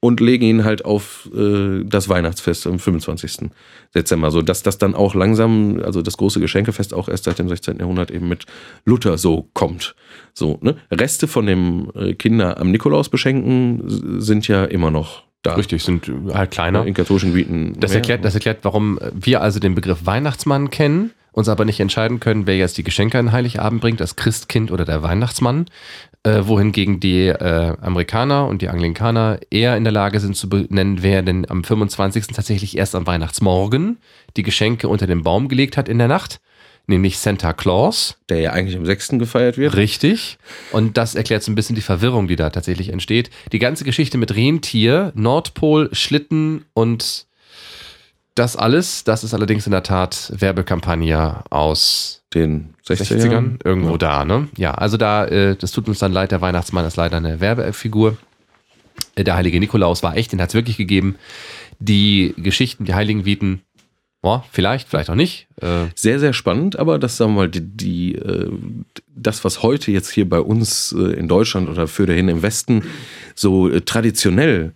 und legen ihn halt auf äh, das Weihnachtsfest am 25. Dezember, so dass das dann auch langsam, also das große Geschenkefest auch erst seit dem 16. Jahrhundert eben mit Luther so kommt. So, ne? Reste von dem äh, Kinder am Nikolaus beschenken sind ja immer noch da. Richtig, sind äh, halt kleiner. In katholischen Gebieten. Das erklärt, das erklärt, warum wir also den Begriff Weihnachtsmann kennen, uns aber nicht entscheiden können, wer jetzt die Geschenke an Heiligabend bringt, das Christkind oder der Weihnachtsmann. Äh, wohingegen die äh, Amerikaner und die Anglikaner eher in der Lage sind zu benennen, wer denn am 25. tatsächlich erst am Weihnachtsmorgen die Geschenke unter den Baum gelegt hat in der Nacht, nämlich Santa Claus. der ja eigentlich am 6. gefeiert wird. Richtig. Und das erklärt so ein bisschen die Verwirrung, die da tatsächlich entsteht. Die ganze Geschichte mit Rentier, Nordpol, Schlitten und das alles, das ist allerdings in der Tat Werbekampagne aus Den 60er 60ern, Jahren. irgendwo Ja. da, ne? Ja, also da, äh, das tut uns dann leid, der Weihnachtsmann ist leider eine Werbefigur. Äh, Der heilige Nikolaus war echt, den hat es wirklich gegeben. Die Geschichten, die Heiligen Viten, boah, vielleicht, vielleicht auch nicht. Äh, Sehr, sehr spannend, aber das sagen wir mal, die, die, äh, das, was heute jetzt hier bei uns äh, in Deutschland oder für dahin im Westen so äh, traditionell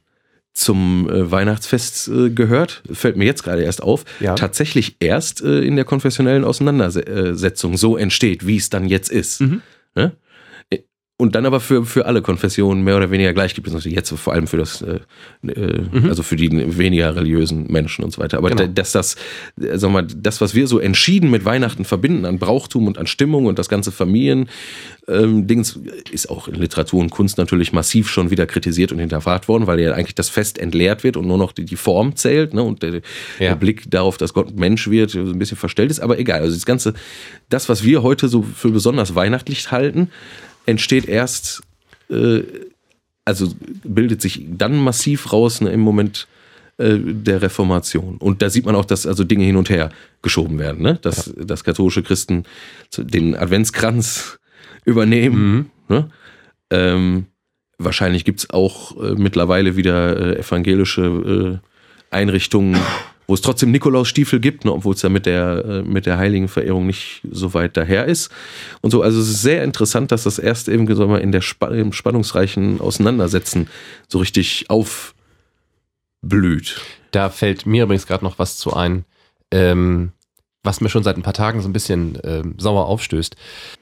zum äh, Weihnachtsfest äh, gehört, fällt mir jetzt gerade erst auf, Ja. tatsächlich erst äh, in der konfessionellen Auseinandersetzung so entsteht, wie es dann jetzt ist. Mhm. Ne? Und dann aber für, für alle Konfessionen mehr oder weniger gleich gibt es natürlich jetzt vor allem für das, äh, äh, Mhm. also für die weniger religiösen Menschen und so weiter. Aber Genau. da- dass das, äh, sag mal, das, was wir so entschieden mit Weihnachten verbinden, an Brauchtum und an Stimmung und das ganze Familien, ähm, Dings ist auch in Literatur und Kunst natürlich massiv schon wieder kritisiert und hinterfragt worden, weil ja eigentlich das Fest entleert wird und nur noch die, die Form zählt ne? und der, Ja. der Blick darauf, dass Gott Mensch wird, so ein bisschen verstellt ist. Aber egal, also das Ganze, das, was wir heute so für besonders weihnachtlich halten, entsteht erst, äh, also bildet sich dann massiv raus ne, im Moment äh, der Reformation. Und da sieht man auch, dass also Dinge hin und her geschoben werden, ne? dass, dass katholische Christen den Adventskranz <laughs> übernehmen. Ne? Ähm, wahrscheinlich gibt's auch äh, mittlerweile wieder äh, evangelische äh, Einrichtungen, wo es trotzdem Nikolausstiefel gibt, ne, obwohl es ja mit der, äh, mit der heiligen Verehrung nicht so weit daher ist. Und so, also es ist sehr interessant, dass das erst eben wir, mal, in der Spa im spannungsreichen Auseinandersetzen so richtig aufblüht. Da fällt mir übrigens gerade noch was zu ein, ähm, was mir schon seit ein paar Tagen so ein bisschen ähm, sauer aufstößt.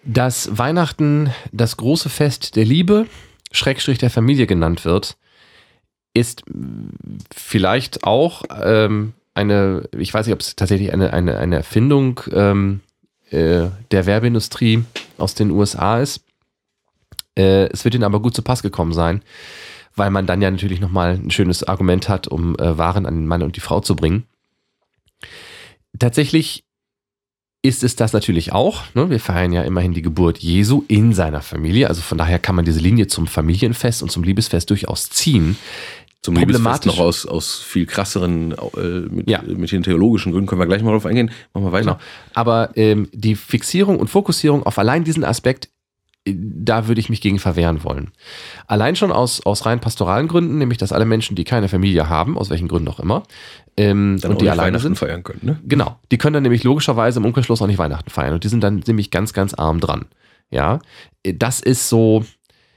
Dass Weihnachten das große Fest der Liebe, Schrägstrich der Familie genannt wird, ist vielleicht auch ähm, eine, ich weiß nicht, ob es tatsächlich eine, eine, eine Erfindung ähm, äh, der Werbeindustrie aus den USA ist. Äh, es wird ihnen aber gut zu Pass gekommen sein, weil man dann ja natürlich nochmal ein schönes Argument hat, um äh, Waren an den Mann und die Frau zu bringen. Tatsächlich ist es das natürlich auch. Ne? Wir feiern ja immerhin die Geburt Jesu in seiner Familie. Also von daher kann man diese Linie zum Familienfest und zum Liebesfest durchaus ziehen. Zum Problematisch- noch aus, aus viel krasseren, äh, mit, Ja. mit den theologischen Gründen können wir gleich mal drauf eingehen. Machen wir weiter. Genau. Aber ähm, die Fixierung und Fokussierung auf allein diesen Aspekt, äh, da würde ich mich gegen verwehren wollen. Allein schon aus, aus rein pastoralen Gründen, nämlich dass alle Menschen, die keine Familie haben, aus welchen Gründen auch immer, ähm, Dann und die alleine Weihnachten sind, feiern können, ne? Genau. Die können dann nämlich logischerweise im Umkehrschluss auch nicht Weihnachten feiern. Und die sind dann nämlich ganz, ganz arm dran. Ja. Das ist so,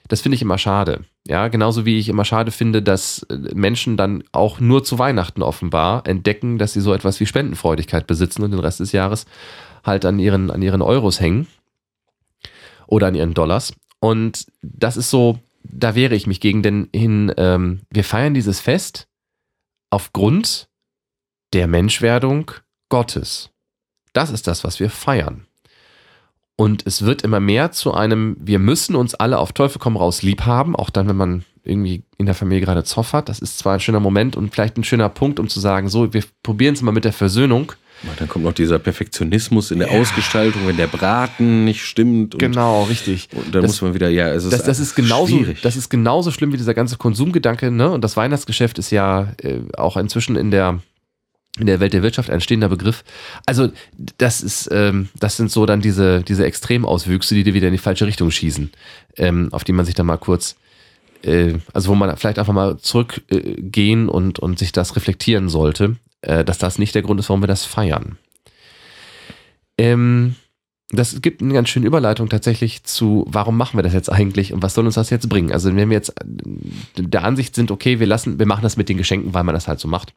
das finde ich immer schade. Ja, genauso wie ich immer schade finde, dass äh, Menschen dann auch nur zu Weihnachten offenbar entdecken, dass sie so etwas wie Spendenfreudigkeit besitzen und den Rest des Jahres halt an ihren, an ihren Euros hängen oder an ihren Dollars. Und das ist so, da wehre ich mich gegen, denn hin, ähm, wir feiern dieses Fest aufgrund der Menschwerdung Gottes. Das ist das, was wir feiern. Und es wird immer mehr zu einem, wir müssen uns alle auf Teufel komm raus lieb haben, auch dann, wenn man irgendwie in der Familie gerade Zoff hat. Das ist zwar ein schöner Moment und vielleicht ein schöner Punkt, um zu sagen, so, wir probieren es mal mit der Versöhnung. Dann kommt noch dieser Perfektionismus in der Ausgestaltung, wenn der Braten nicht stimmt. Und, Genau, richtig. Und dann Das- muss man wieder, ja, es ist, Das, das ist genauso, schwierig. das ist genauso schlimm wie dieser ganze Konsumgedanke, ne? Und das Weihnachtsgeschäft ist ja äh, auch inzwischen in der in der Welt der Wirtschaft ein stehender Begriff. Also das ist, ähm, das sind so dann diese diese Extremauswüchse, die dir wieder in die falsche Richtung schießen, ähm, auf die man sich dann mal kurz, äh, also wo man vielleicht einfach mal zurückgehen äh, und und sich das reflektieren sollte, äh, dass das nicht der Grund ist, warum wir das feiern. Ähm, das gibt eine ganz schöne Überleitung tatsächlich zu, warum machen wir das jetzt eigentlich und was soll uns das jetzt bringen? Also wenn wir jetzt äh, der Ansicht sind, okay, wir lassen, wir machen das mit den Geschenken, weil man das halt so macht.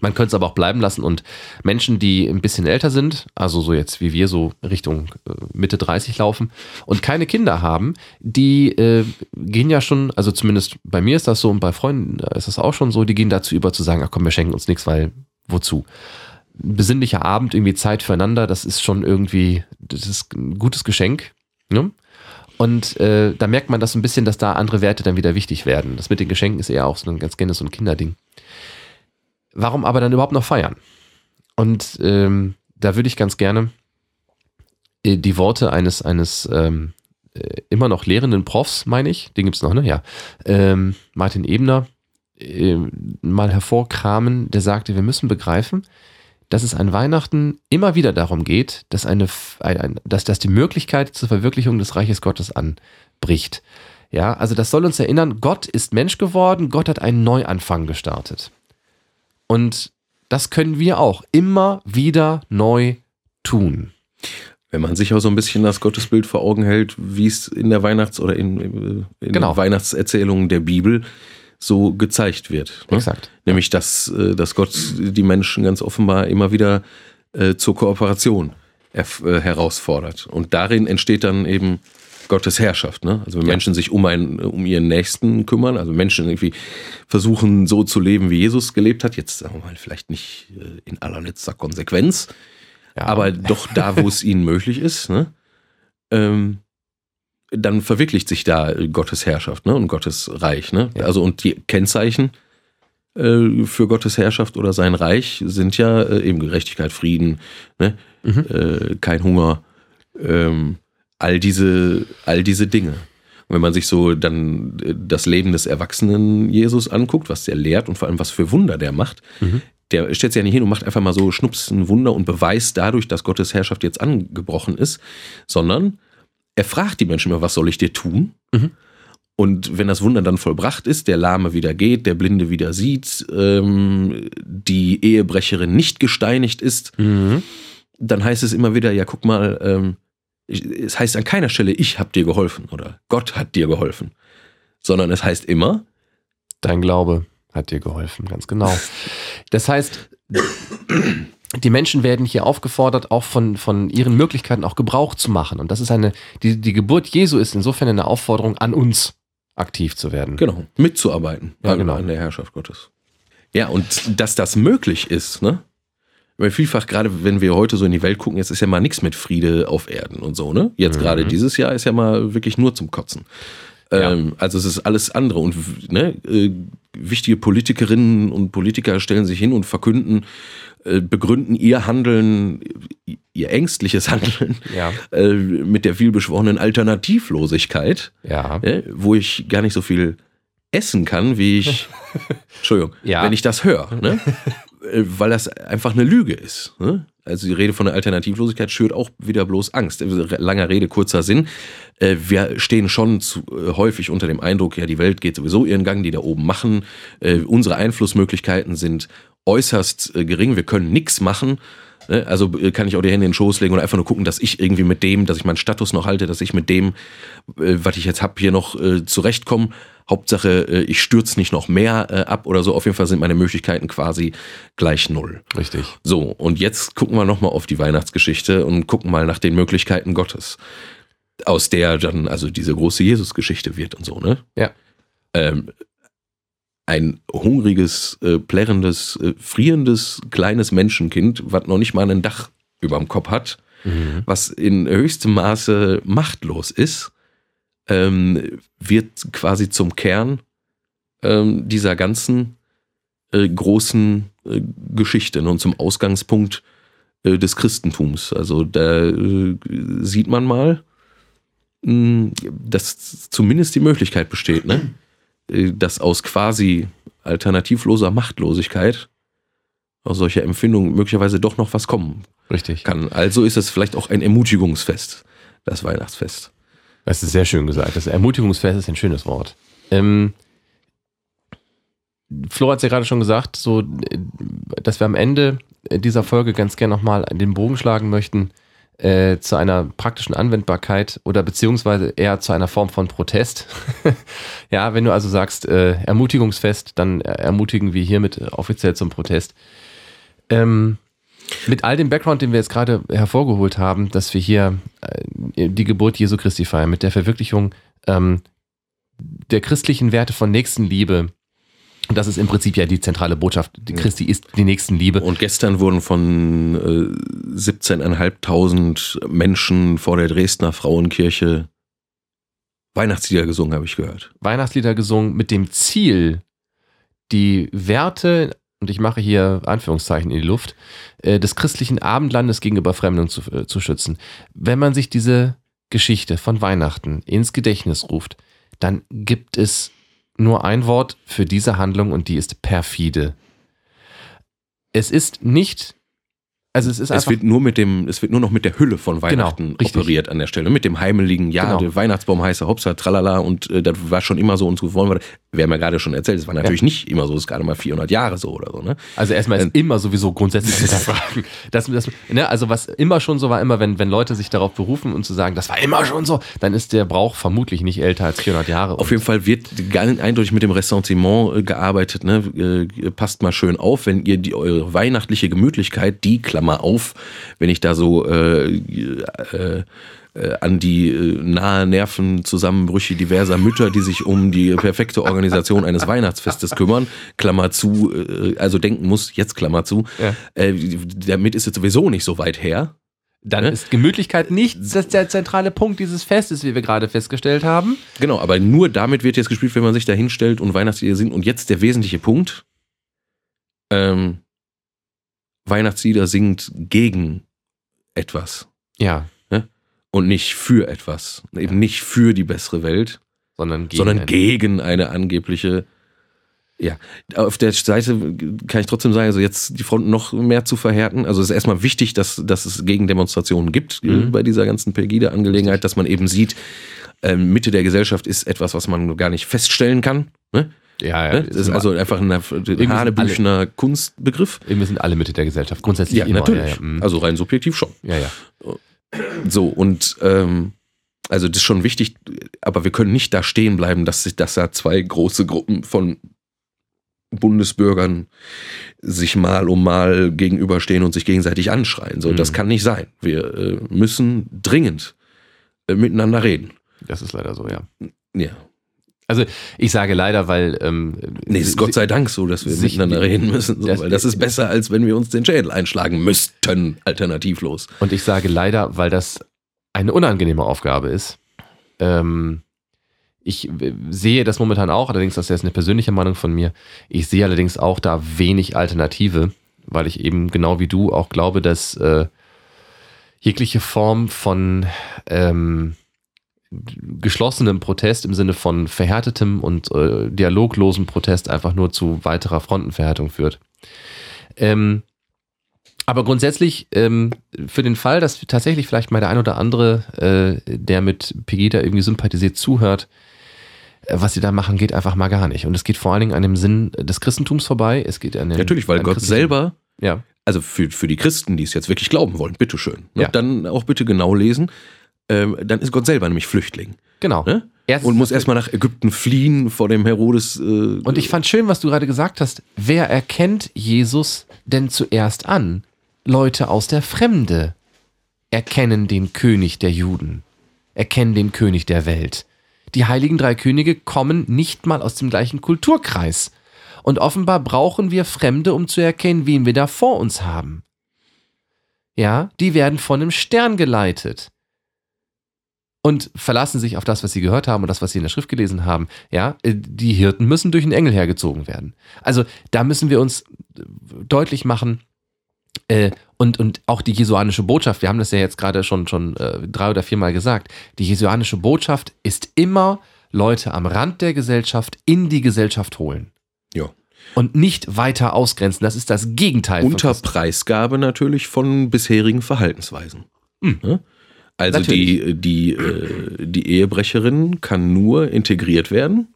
Man könnte es aber auch bleiben lassen und Menschen, die ein bisschen älter sind, also so jetzt wie wir so Richtung äh, Mitte 30 laufen und keine Kinder haben, die äh, gehen ja schon, also zumindest bei mir ist das so und bei Freunden ist das auch schon so, die gehen dazu über zu sagen, ach komm, wir schenken uns nichts, weil wozu? besinnlicher Abend, irgendwie Zeit füreinander, das ist schon irgendwie, das ist ein gutes Geschenk. Ne? Und äh, da merkt man das ein bisschen, dass da andere Werte dann wieder wichtig werden. Das mit den Geschenken ist eher auch so ein ganz gerne so ein Kinderding. Warum aber dann überhaupt noch feiern? Und ähm, da würde ich ganz gerne äh, die Worte eines, eines ähm, äh, immer noch lehrenden Profs, meine ich, den gibt es noch, ne? Ja. Ähm, Martin Ebner äh, mal hervorkramen, der sagte, wir müssen begreifen, dass es an Weihnachten immer wieder darum geht, dass, eine, ein, dass, dass die Möglichkeit zur Verwirklichung des Reiches Gottes anbricht. Ja, also das soll uns erinnern, Gott ist Mensch geworden, Gott hat einen Neuanfang gestartet. Und das können wir auch immer wieder neu tun. Wenn man sich auch so ein bisschen das Gottesbild vor Augen hält, wie es in der Weihnachts- oder in, in Genau. Weihnachtserzählungen der Bibel so gezeigt wird. Ne? Exakt. Nämlich, dass, äh, dass Gott die Menschen ganz offenbar immer wieder äh, zur Kooperation äh, herausfordert. Und darin entsteht dann eben Gottes Herrschaft. Ne? Also wenn ja. Menschen sich um, einen, um ihren Nächsten kümmern, also Menschen irgendwie versuchen so zu leben, wie Jesus gelebt hat, jetzt sagen wir mal vielleicht nicht äh, in allerletzter Konsequenz, ja. aber doch da, wo es ihnen möglich ist, ne? ähm, dann verwirklicht sich da Gottes Herrschaft ne? und Gottes Reich. Ne? Ja. Also und die Kennzeichen äh, für Gottes Herrschaft oder sein Reich sind ja äh, eben Gerechtigkeit, Frieden, ne? Mhm. Äh, kein Hunger, ähm, all diese, all diese Dinge. Und wenn man sich so dann äh, das Leben des erwachsenen Jesus anguckt, was der lehrt und vor allem was für Wunder der macht, mhm. der stellt sich ja nicht hin und macht einfach mal so schnups Wunder und beweist dadurch, dass Gottes Herrschaft jetzt angebrochen ist, sondern er fragt die Menschen immer, was soll ich dir tun? Mhm. Und wenn das Wunder dann vollbracht ist, der Lahme wieder geht, der Blinde wieder sieht, ähm, die Ehebrecherin nicht gesteinigt ist, mhm. dann heißt es immer wieder, ja, guck mal, ähm, es heißt an keiner Stelle, ich habe dir geholfen oder Gott hat dir geholfen, sondern es heißt immer, dein Glaube hat dir geholfen, ganz genau. Das heißt, die Menschen werden hier aufgefordert, auch von, von ihren Möglichkeiten auch Gebrauch zu machen. Und das ist eine, die, die Geburt Jesu ist insofern eine Aufforderung an uns, aktiv zu werden. Genau, mitzuarbeiten ja, genau. an der Herrschaft Gottes. Ja, und dass das möglich ist, ne? Weil vielfach, gerade wenn wir heute so in die Welt gucken, jetzt ist ja mal nichts mit Friede auf Erden und so, ne? Jetzt mhm. gerade dieses Jahr ist ja mal wirklich nur zum Kotzen. Ja. Ähm, also es ist alles andere und ne, äh, wichtige Politikerinnen und Politiker stellen sich hin und verkünden, äh, begründen ihr Handeln, ihr ängstliches Handeln ja. äh, mit der vielbeschworenen Alternativlosigkeit, ja. wo ich gar nicht so viel essen kann, wie ich, <laughs> Entschuldigung, wenn ich das höre. Ne? <laughs> Äh, weil das einfach eine Lüge ist. Ne? Also die Rede von der Alternativlosigkeit schürt auch wieder bloß Angst. Also langer Rede, kurzer Sinn. Äh, wir stehen schon zu, äh, häufig unter dem Eindruck, ja, die Welt geht sowieso ihren Gang, die da oben machen. Unsere Einflussmöglichkeiten sind äußerst gering. Wir können nichts machen. Ne? Also kann ich auch die Hände in den Schoß legen und einfach nur gucken, dass ich irgendwie mit dem, dass ich meinen Status noch halte, dass ich mit dem, was ich jetzt habe, hier noch zurechtkomme. Hauptsache, äh, ich stürze nicht noch mehr äh, ab oder so. Auf jeden Fall sind meine Möglichkeiten quasi gleich null. Richtig. So, und jetzt gucken wir nochmal auf die Weihnachtsgeschichte und gucken mal nach den Möglichkeiten Gottes. Aus der dann also diese große Jesus-Geschichte wird und so, ne? Ja. Ähm, ein hungriges, äh, plärrendes, äh, frierendes, kleines Menschenkind, was noch nicht mal ein Dach über dem Kopf hat, mhm. was in höchstem Maße machtlos ist ähm, wird quasi zum Kern ähm, dieser ganzen äh, großen äh, Geschichte ne, und zum Ausgangspunkt äh, des Christentums. Also da äh, sieht man mal, mh, hm, dass zumindest die Möglichkeit besteht, ne? Äh, dass aus quasi alternativloser Machtlosigkeit aus solcher Empfindung möglicherweise doch noch was kommen Richtig. kann. Also ist es vielleicht auch ein Ermutigungsfest, das Weihnachtsfest. Das ist sehr schön gesagt. Das Ermutigungsfest ist ein schönes Wort. Ähm, Flo hat es ja gerade schon gesagt, so, dass wir am Ende dieser Folge ganz gerne nochmal den Bogen schlagen möchten äh, zu einer praktischen Anwendbarkeit oder beziehungsweise eher zu einer Form von Protest. <laughs> ja, wenn du also sagst, äh, Ermutigungsfest, dann ermutigen wir hiermit offiziell zum Protest. Ähm, mit all dem Background, den wir jetzt gerade hervorgeholt haben, dass wir hier äh, die Geburt Jesu Christi feiern, mit der Verwirklichung ähm, der christlichen Werte von Nächstenliebe. Und das ist im Prinzip ja die zentrale Botschaft. Die Christi ist die Nächstenliebe. Und gestern wurden von äh, 17.500 Menschen vor der Dresdner Frauenkirche Weihnachtslieder gesungen, habe ich gehört. Weihnachtslieder gesungen mit dem Ziel, die Werte und ich mache hier Anführungszeichen in die Luft, äh, des christlichen Abendlandes gegenüber Fremden zu, äh, zu schützen. Wenn man sich diese Geschichte von Weihnachten ins Gedächtnis ruft, dann gibt es nur ein Wort für diese Handlung und die ist perfide. Es ist nicht Also es ist Es wird nur mit dem, es wird nur noch mit der Hülle von Weihnachten richtig. operiert an der Stelle. Mit dem heimeligen, ja, Genau. der Weihnachtsbaum heiße Hopsa, tralala und äh, das war schon immer so und so wollen wir. Wir haben ja gerade schon erzählt, es war natürlich nicht immer so, es ist gerade mal 400 Jahre so oder so, ne? Also erstmal ist immer sowieso grundsätzlich hinterfragen. <laughs> Das, das, ne, also was immer schon so war, immer wenn, wenn Leute sich darauf berufen und zu sagen, das war immer schon so, dann ist der Brauch vermutlich nicht älter als 400 Jahre. Auf jeden Fall wird ganz eindeutig mit dem Ressentiment äh, gearbeitet. Ne? Äh, passt mal schön auf, wenn ihr die eure weihnachtliche Gemütlichkeit, die Klammer auf, wenn ich da so äh, äh, äh, an die äh, nahe Nervenzusammenbrüche diverser Mütter, die sich um die perfekte Organisation eines Weihnachtsfestes kümmern, Klammer zu, äh, also denken muss, jetzt Klammer zu, Ja. äh, damit ist es sowieso nicht so weit her. dann ne? ist Gemütlichkeit nicht das der zentrale Punkt dieses Festes, wie wir gerade festgestellt haben. Genau, aber nur damit wird jetzt gespielt, wenn man sich da hinstellt und Weihnachtslieder singt. Und jetzt der wesentliche Punkt. Ähm, Weihnachtslieder singt gegen etwas Ja, und nicht für etwas. Eben nicht für die bessere Welt, sondern gegen. sondern gegen eine angebliche. Ja, auf der Seite kann ich trotzdem sagen, also jetzt die Front noch mehr zu verhärten. Also es ist erstmal wichtig, dass, dass es Gegendemonstrationen gibt äh, Mhm. bei dieser ganzen Pegida-Angelegenheit, dass man eben sieht, ähm, Mitte der Gesellschaft ist etwas, was man gar nicht feststellen kann. Ne? Ja, ja. Ne? Das ist also einfach ein hanebüchener Kunstbegriff. wir sind alle Mitte der Gesellschaft. Grundsätzlich Ja, immer. natürlich. Ja, ja, mm. Also rein subjektiv schon. ja, ja. So, und ähm, also das ist schon wichtig, aber wir können nicht da stehen bleiben, dass sich dass da zwei große Gruppen von Bundesbürgern sich mal um mal gegenüberstehen und sich gegenseitig anschreien. So, Mhm. das kann nicht sein. Wir äh, müssen dringend äh, miteinander reden. Das ist leider so, ja. Ja. Also ich sage leider, weil ähm, Nee, es ist Gott sei Dank so, dass wir sich- miteinander reden müssen, so, das- weil das ist besser, als wenn wir uns den Schädel einschlagen müssten, alternativlos. Und ich sage leider, weil das eine unangenehme Aufgabe ist. Ähm, ich äh, sehe das momentan auch, allerdings das ist jetzt eine persönliche Meinung von mir. Ich sehe allerdings auch da wenig Alternative, weil ich eben genau wie du auch glaube, dass äh, jegliche Form von ähm, geschlossenem Protest im Sinne von verhärtetem und äh, dialoglosem Protest einfach nur zu weiterer Frontenverhärtung führt. Ähm, aber grundsätzlich, ähm, für den Fall, dass tatsächlich vielleicht mal der ein oder andere, äh, der mit Pegida irgendwie sympathisiert, zuhört, äh, was sie da machen, geht einfach mal gar nicht. Und es geht vor allen Dingen an dem Sinn des Christentums vorbei. Es geht an den, Natürlich, weil Gott selber Ja, also für, für die Christen, die es jetzt wirklich glauben wollen, bitteschön. Ne? Ja. Dann auch bitte genau lesen. Ähm, dann ist Gott selber nämlich Flüchtling. genau. Ne? Und muss erstmal nach Ägypten fliehen vor dem Herodes. Äh, Und ich fand schön, was du gerade gesagt hast. Wer erkennt Jesus denn zuerst an? Leute aus der Fremde erkennen den König der Juden, erkennen den König der Welt. Die heiligen drei Könige kommen nicht mal aus dem gleichen Kulturkreis. Und offenbar brauchen wir Fremde, um zu erkennen, wen wir da vor uns haben. Ja, die werden von einem Stern geleitet und verlassen sich auf das, was sie gehört haben und das, was sie in der Schrift gelesen haben. Ja, äh, die Hirten müssen durch einen Engel hergezogen werden. Also da müssen wir uns äh, deutlich machen äh, und, und auch die jesuanische Botschaft, wir haben das ja jetzt gerade schon, schon äh, drei oder viermal gesagt, die jesuanische Botschaft ist immer Leute am Rand der Gesellschaft in die Gesellschaft holen ja. und nicht weiter ausgrenzen. Das ist das Gegenteil. von Unter. Preisgabe natürlich von bisherigen Verhaltensweisen. Hm. Ne? Also die, die, äh, die Ehebrecherin kann nur integriert werden,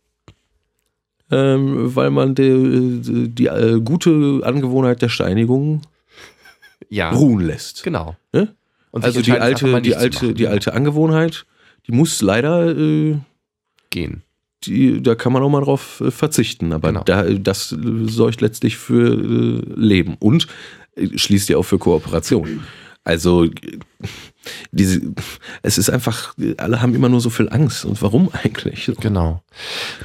ähm, weil man die, die äh, gute Angewohnheit der Steinigung ja, ruhen lässt. genau. Ne? Also die alte, die alte, machen. die alte Angewohnheit, die muss leider, äh, gehen. die, da kann man auch mal drauf äh, verzichten. Aber Genau. da, das äh, sorgt letztlich für äh, Leben und äh, schließt ja auch für Kooperation. Also diese, es ist einfach, alle haben immer nur so viel Angst. Und warum eigentlich? Genau.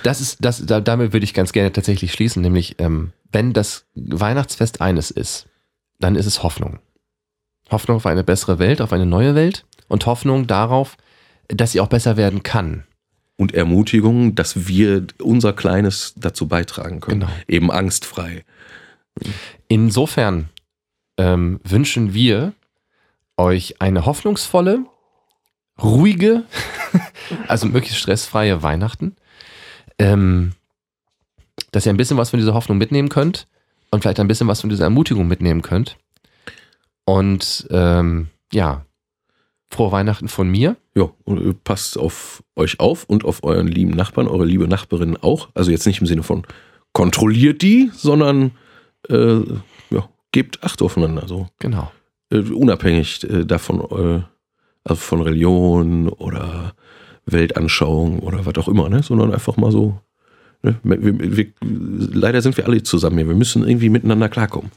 Das ist, das, da, damit würde ich ganz gerne tatsächlich schließen, nämlich, ähm, wenn das Weihnachtsfest eines ist, dann ist es Hoffnung. Hoffnung auf eine bessere Welt, auf eine neue Welt und Hoffnung darauf, dass sie auch besser werden kann. Und Ermutigung, dass wir unser Kleines dazu beitragen können. Genau. Eben angstfrei. Insofern ähm, wünschen wir euch eine hoffnungsvolle, ruhige, <laughs> also möglichst stressfreie Weihnachten. Ähm, dass ihr ein bisschen was von dieser Hoffnung mitnehmen könnt und vielleicht ein bisschen was von dieser Ermutigung mitnehmen könnt. Und ähm, ja, frohe Weihnachten von mir. Ja, und äh, passt auf euch auf und auf euren lieben Nachbarn, eure liebe Nachbarin auch. Also jetzt nicht im Sinne von kontrolliert die, sondern äh, ja, gebt Acht aufeinander. So. Genau. Äh, unabhängig äh, davon, äh, also von Religion oder Weltanschauung oder was auch immer, ne? sondern einfach mal so. Ne? Wir, wir, leider sind wir alle zusammen hier. Wir müssen irgendwie miteinander klarkommen.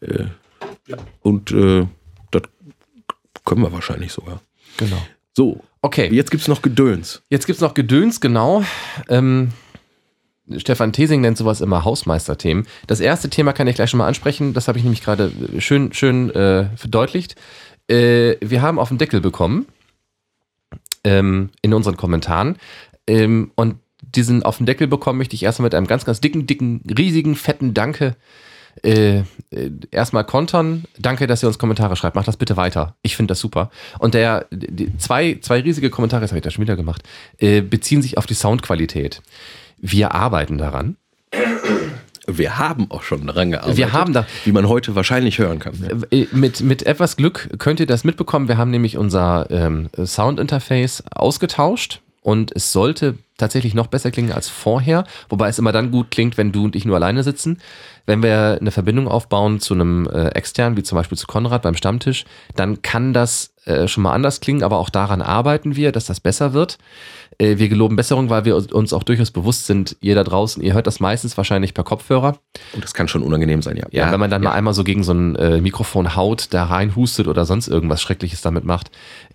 Äh, und äh, das können wir wahrscheinlich sogar. Genau. So, Okay, jetzt gibt's noch Gedöns. jetzt gibt es noch Gedöns, genau. Ähm, Stefan Thesing nennt sowas immer Hausmeisterthemen. Das erste Thema kann ich gleich schon mal ansprechen. Das habe ich nämlich gerade schön, schön äh, verdeutlicht. Äh, wir haben auf den Deckel bekommen ähm, in unseren Kommentaren. Ähm, und diesen auf den Deckel bekommen möchte ich erstmal mit einem ganz, ganz dicken, dicken, riesigen, fetten Danke äh, äh, erstmal kontern. Danke, dass ihr uns Kommentare schreibt. Macht das bitte weiter. Ich finde das super. Und der die, zwei, zwei riesige Kommentare, das habe ich da schon wieder gemacht, äh, beziehen sich auf die Soundqualität. Wir arbeiten daran. Wir haben auch schon daran gearbeitet. Wir haben da- Wie man heute wahrscheinlich hören kann. ne? Äh, Mit, mit etwas Glück könnt ihr das mitbekommen. Wir haben nämlich unser ähm, Soundinterface ausgetauscht und es sollte tatsächlich noch besser klingen als vorher, wobei es immer dann gut klingt, wenn du und ich nur alleine sitzen. Wenn wir eine Verbindung aufbauen zu einem äh, externen, wie zum Beispiel zu Konrad beim Stammtisch, dann kann das äh, schon mal anders klingen, aber auch daran arbeiten wir, dass das besser wird. Äh, wir geloben Besserung, weil wir uns auch durchaus bewusst sind, ihr da draußen, ihr hört das meistens wahrscheinlich per Kopfhörer. Und das kann schon unangenehm sein, ja. Ja, wenn man dann mal einmal so gegen so ein äh, Mikrofon haut, da reinhustet oder sonst irgendwas Schreckliches damit macht.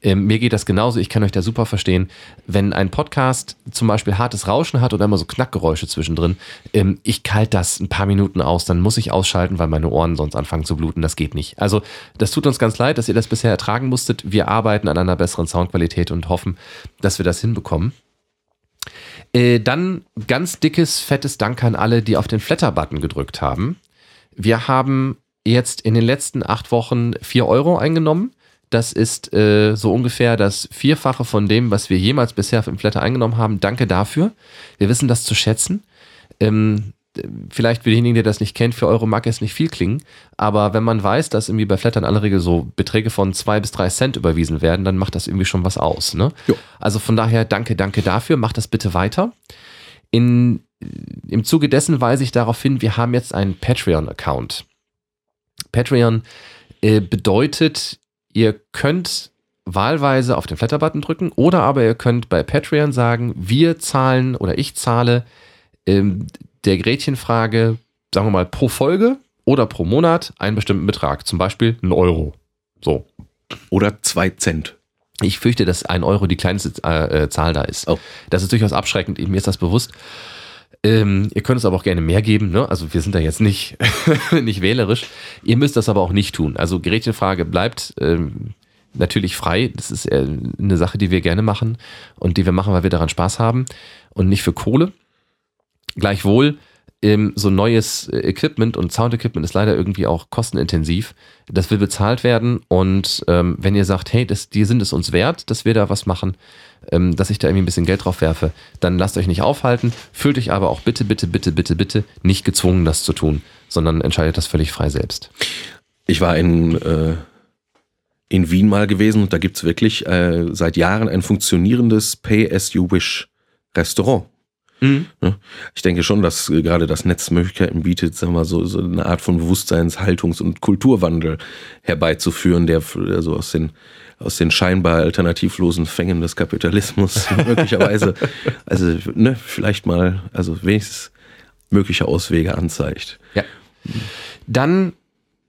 Ähm, mir geht das genauso, ich kann euch da super verstehen. Wenn ein Podcast zum Beispiel hartes Rauschen hat oder immer so Knackgeräusche zwischendrin, ähm, ich kalt das ein paar Minuten aus, dann muss ich ausschalten, weil meine Ohren sonst anfangen zu bluten. Das geht nicht. Also, das tut uns ganz leid, dass ihr das bisher ertragen musstet. Wir arbeiten an einer besseren Soundqualität und hoffen, dass wir das hinbekommen. Äh, dann ganz dickes, fettes Dank an alle, die auf den Flatter-Button gedrückt haben. Wir haben jetzt in den letzten acht Wochen vier Euro eingenommen. Das ist äh, so ungefähr das Vierfache von dem, was wir jemals bisher im Flatter eingenommen haben. Danke dafür. Wir wissen das zu schätzen. Ähm, vielleicht für denjenigen, der das nicht kennt, für Euro mag es nicht viel klingen, aber wenn man weiß, dass irgendwie bei Flatter in aller Regel so Beträge von zwei bis drei Cent überwiesen werden, dann macht das irgendwie schon was aus. Ne? Also von daher danke, danke dafür. Macht das bitte weiter. In, Im Zuge dessen weise ich darauf hin, wir haben jetzt einen Patreon-Account. Patreon äh, bedeutet, ihr könnt wahlweise auf den Flatter-Button drücken oder aber ihr könnt bei Patreon sagen, wir zahlen oder ich zahle ähm, der Gretchenfrage, sagen wir mal, pro Folge oder pro Monat einen bestimmten Betrag, zum Beispiel einen Euro. So. Oder zwei Cent. Ich fürchte, dass ein Euro die kleinste äh, äh, Zahl da ist. Oh. Das ist durchaus abschreckend, mir ist das bewusst. Ähm, ihr könnt es aber auch gerne mehr geben, ne? Also wir sind da jetzt nicht, <laughs> nicht wählerisch. Ihr müsst das aber auch nicht tun. Also Gretchenfrage bleibt ähm, natürlich frei. Das ist eine Sache, die wir gerne machen und die wir machen, weil wir daran Spaß haben und nicht für Kohle. Gleichwohl, ähm, so neues äh, Equipment und Sound-Equipment ist leider irgendwie auch kostenintensiv. Das will bezahlt werden und ähm, wenn ihr sagt, hey, das, die sind es uns wert, dass wir da was machen, ähm, dass ich da irgendwie ein bisschen Geld drauf werfe, dann lasst euch nicht aufhalten, fühlt euch aber auch bitte, bitte, bitte, bitte, bitte nicht gezwungen, das zu tun, sondern entscheidet das völlig frei selbst. Ich war in, äh, in Wien mal gewesen und da gibt's wirklich äh, seit Jahren ein funktionierendes Pay-as-you-wish-Restaurant. Ne? Ich denke schon, dass äh, gerade das Netz Möglichkeiten bietet, sagen wir so, so eine Art von Bewusstseins-, Haltungs- und Kulturwandel herbeizuführen, der also aus den, aus den scheinbar alternativlosen Fängen des Kapitalismus <laughs> möglicherweise, also ne, vielleicht mal, also wenigstens mögliche Auswege anzeigt. Ja. Dann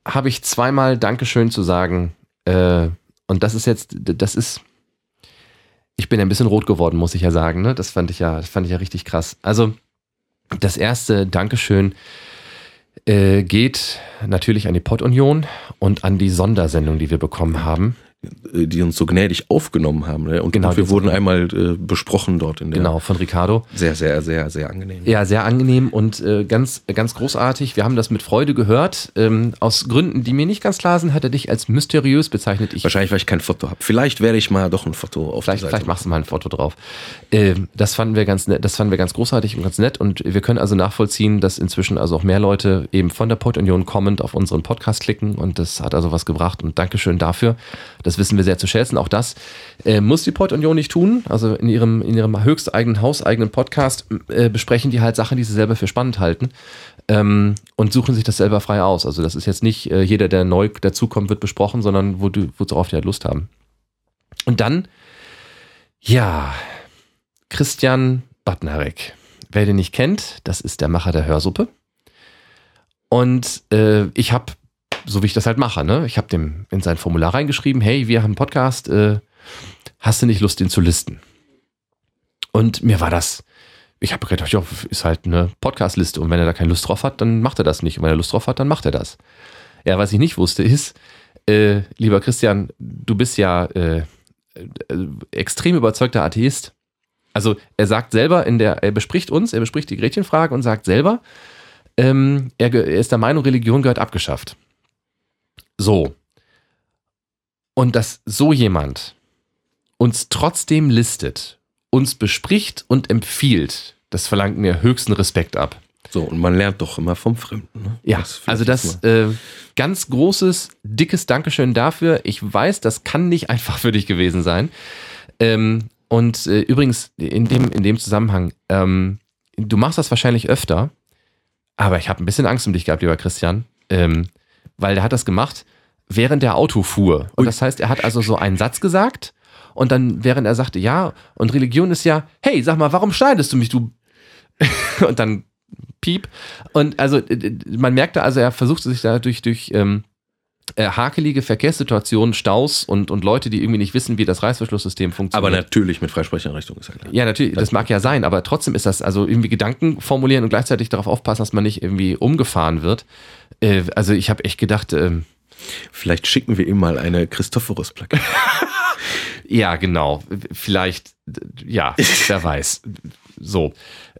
habe ich zweimal Dankeschön zu sagen. Äh, und das ist jetzt, das ist. Ich bin ein bisschen rot geworden, muss ich ja sagen. Ne? Das fand ich ja, das fand ich ja richtig krass. Also, das erste Dankeschön äh, geht natürlich an die Pottunion und an die Sondersendung, die wir bekommen haben. Äh, die uns so gnädig aufgenommen haben. Ne? Und, Genau, und wir wurden einmal äh, besprochen dort in der. Genau, von Ricardo. Sehr, sehr, sehr, sehr angenehm. Ja, sehr angenehm und äh, ganz, ganz großartig. Wir haben das mit Freude gehört. Ähm, aus Gründen, die mir nicht ganz klar sind, hat er dich als mysteriös bezeichnet. Ich Wahrscheinlich, weil ich kein Foto habe. Vielleicht werde ich mal doch ein Foto auf Vielleicht, vielleicht machst du mal ein Foto drauf. Ähm, das fanden wir ganz nett, das fanden wir ganz großartig und ganz nett und wir können also nachvollziehen, dass inzwischen also auch mehr Leute eben von der Pod Union kommend auf unseren Podcast klicken und das hat also was gebracht und Dankeschön dafür. Das wissen wir sehr zu schätzen. Auch das äh, muss die Pod Union nicht tun. Also in ihrem, in ihrem höchsteigenen, hauseigenen Podcast äh, besprechen die halt Sachen, die sie selber für spannend halten ähm, und suchen sich das selber frei aus. Also das ist jetzt nicht äh, jeder, der neu dazukommt, wird besprochen, sondern wo du, worauf die halt Lust haben. Und dann ja, Christian Badnarek. Wer den nicht kennt, das ist der Macher der Hörsuppe. Und äh, ich habe, so wie ich das halt mache, ne, ich habe dem in sein Formular reingeschrieben, hey, wir haben einen Podcast, äh, hast du nicht Lust, den zu listen? Und mir war das, ich habe gedacht, ja, ist halt eine Podcast-Liste und wenn er da keine Lust drauf hat, dann macht er das nicht. Und wenn er Lust drauf hat, dann macht er das. Ja, was ich nicht wusste ist, äh, lieber Christian, du bist ja äh, äh, extrem überzeugter Atheist. Also er sagt selber in der, er bespricht uns, er bespricht die Gretchenfrage und sagt selber, ähm, er, er ist der Meinung, Religion gehört abgeschafft. So. Und dass so jemand uns trotzdem listet, uns bespricht und empfiehlt, das verlangt mir höchsten Respekt ab. So, und man lernt doch immer vom Fremden. Ne? Ja, Das also das äh, ganz großes, dickes Dankeschön dafür. Ich weiß, das kann nicht <laughs> einfach für dich gewesen sein. Ähm, und äh, übrigens, in dem, in dem Zusammenhang, ähm, du machst das wahrscheinlich öfter, aber ich habe ein bisschen Angst um dich gehabt, lieber Christian, ähm, weil der hat das gemacht, während der Auto fuhr. Und das heißt, er hat also so einen Satz gesagt und dann, während er sagte, ja, und Religion ist ja, hey, sag mal, warum schneidest du mich, du <laughs> und dann Piep. Und also äh, man merkte also, er versuchte sich da durch, durch ähm, äh, hakelige Verkehrssituationen, Staus und, und Leute, die irgendwie nicht wissen, wie das Reißverschlusssystem Aber funktioniert. natürlich mit Freisprecheinrichtung ist ja klar. ja, natürlich, das mag ja sein, aber trotzdem ist das also irgendwie Gedanken formulieren und gleichzeitig darauf aufpassen, dass man nicht irgendwie umgefahren wird. Äh, also ich habe echt gedacht, ähm, Vielleicht schicken wir ihm mal eine Christophorus-Plakette. <laughs> Ja, genau. Vielleicht, ja, wer weiß. So.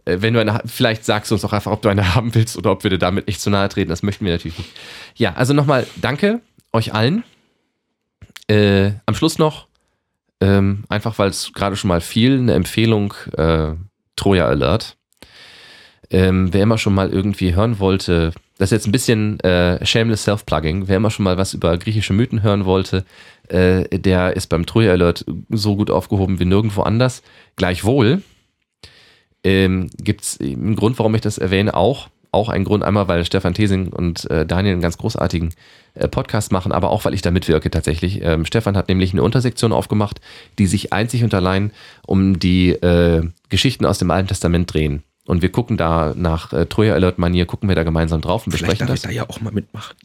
Äh, Wenn du eine, vielleicht sagst du uns auch einfach, ob du eine <laughs> haben willst oder ob wir dir damit nicht zu nahe treten. Das möchten wir natürlich nicht. Ja, also nochmal danke euch allen. Äh, am Schluss noch, ähm, einfach weil es gerade schon mal fiel, eine Empfehlung, äh, Troja Alert. Ähm, wer immer schon mal irgendwie hören wollte, das ist jetzt ein bisschen äh, shameless self-plugging, wer immer schon mal was über griechische Mythen hören wollte, äh, der ist beim Troja Alert so gut aufgehoben wie nirgendwo anders. Gleichwohl ähm, gibt es einen Grund, warum ich das erwähne, auch. Auch ein Grund einmal, weil Stefan Thesing und äh, Daniel einen ganz großartigen äh, Podcast machen, aber auch, weil ich da mitwirke tatsächlich. Ähm, Stefan hat nämlich eine Untersektion aufgemacht, die sich einzig und allein um die äh, Geschichten aus dem Alten Testament drehen. Und wir gucken da nach äh, Troja Alert Manier, gucken wir da gemeinsam drauf und Vielleicht besprechen darf ich das. da ja auch mal mitmachen.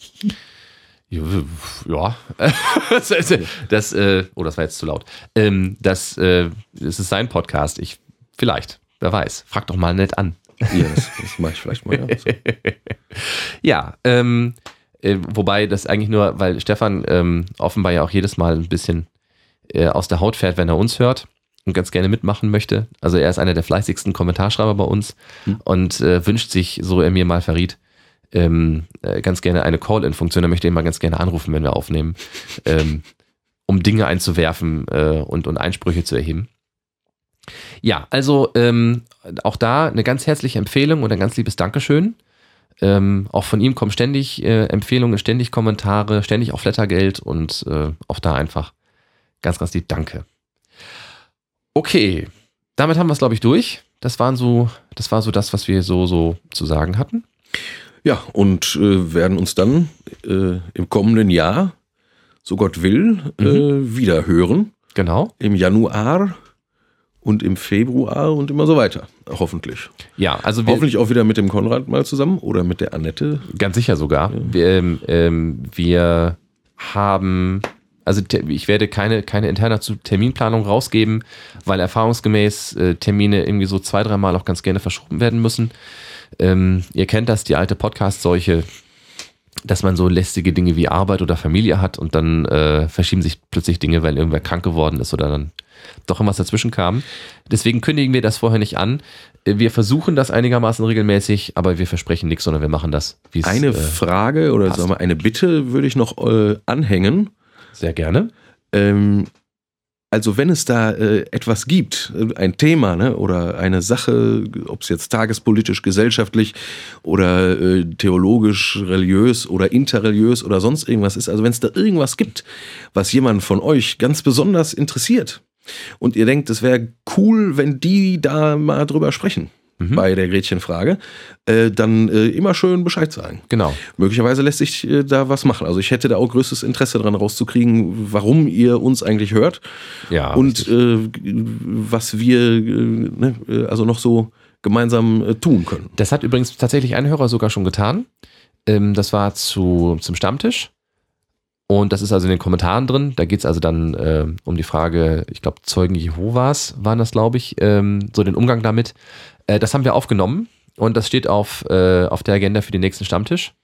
Ja, <laughs> das, das, äh, oh, das war jetzt zu laut. Ähm, das, äh, das ist sein Podcast. Ich, vielleicht, wer weiß. Frag doch mal nett an. Ja, das, das mache ich vielleicht mal. Ja. So. <laughs> Ja, ähm, äh, wobei das eigentlich nur, weil Stefan ähm, offenbar ja auch jedes Mal ein bisschen äh, aus der Haut fährt, wenn er uns hört und ganz gerne mitmachen möchte. Also er ist einer der fleißigsten Kommentarschreiber bei uns und äh, wünscht sich, so er mir mal verriet, ähm, äh, ganz gerne eine Call-In-Funktion. Er möchte ihn mal ganz gerne anrufen, wenn wir aufnehmen, ähm, um Dinge einzuwerfen äh, und, und Einsprüche zu erheben. Ja, also ähm, auch da eine ganz herzliche Empfehlung und ein ganz liebes Dankeschön. Ähm, auch von ihm kommen ständig äh, Empfehlungen, ständig Kommentare, ständig auch Flattergeld und äh, auch da einfach ganz, ganz lieb Danke. Okay, damit haben wir es, glaube ich, durch. Das waren so, das war so das, was wir so, so zu sagen hatten. Ja, und äh, werden uns dann äh, im kommenden Jahr, so Gott will, äh, wieder hören. Genau. Im Januar und im Februar und immer so weiter. Hoffentlich. Ja, also wir, Hoffentlich auch wieder mit dem Konrad mal zusammen oder mit der Annette. Ganz sicher sogar. Wir, ähm, ähm, wir haben, also ich werde keine, keine interne Terminplanung rausgeben, weil erfahrungsgemäß äh, Termine irgendwie so zwei, dreimal auch ganz gerne verschoben werden müssen. Ähm, ihr kennt das, die alte Podcast-Seuche. dass man so lästige Dinge wie Arbeit oder Familie hat und dann äh, verschieben sich plötzlich Dinge, weil irgendwer krank geworden ist oder dann doch irgendwas dazwischen kam. Deswegen kündigen wir das vorher nicht an. Wir versuchen das einigermaßen regelmäßig, aber wir versprechen nichts, sondern wir machen das. wie es Eine äh, Frage oder sagen wir eine Bitte würde ich noch äh, anhängen. Sehr gerne. Ähm, also wenn es da äh, etwas gibt, äh, ein Thema ne, oder eine Sache, ob es jetzt tagespolitisch, gesellschaftlich oder äh, theologisch, religiös oder interreligiös oder sonst irgendwas ist, also wenn es da irgendwas gibt, was jemand von euch ganz besonders interessiert und ihr denkt, es wäre cool, wenn die da mal drüber sprechen, mhm. bei der Gretchenfrage, äh, dann äh, immer schön Bescheid sagen. Genau. Möglicherweise lässt sich äh, da was machen. Also ich hätte da auch größtes Interesse daran rauszukriegen, warum ihr uns eigentlich hört. Ja. Und äh, was wir äh, ne, äh, also noch so gemeinsam tun können. Das hat übrigens tatsächlich ein Hörer sogar schon getan. Ähm, das war zu, zum Stammtisch. Und das ist also in den Kommentaren drin. Da geht es also dann äh, um die Frage, ich glaube, Zeugen Jehovas waren das, glaube ich, ähm, so den Umgang damit. Äh, das haben wir aufgenommen und das steht auf, äh, auf der Agenda für den nächsten Stammtisch.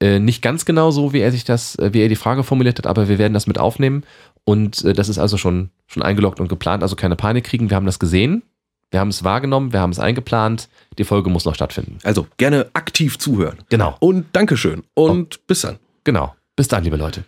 Äh, nicht ganz genau so, wie er sich das, äh, wie er die Frage formuliert hat, aber wir werden das mit aufnehmen. Und äh, das ist also schon, schon eingeloggt und geplant, also keine Panik kriegen. Wir haben das gesehen, wir haben es wahrgenommen, wir haben es eingeplant. Die Folge muss noch stattfinden. Also gerne aktiv zuhören. Genau. Und Dankeschön. Und oh. bis dann. Genau. Bis dann, liebe Leute.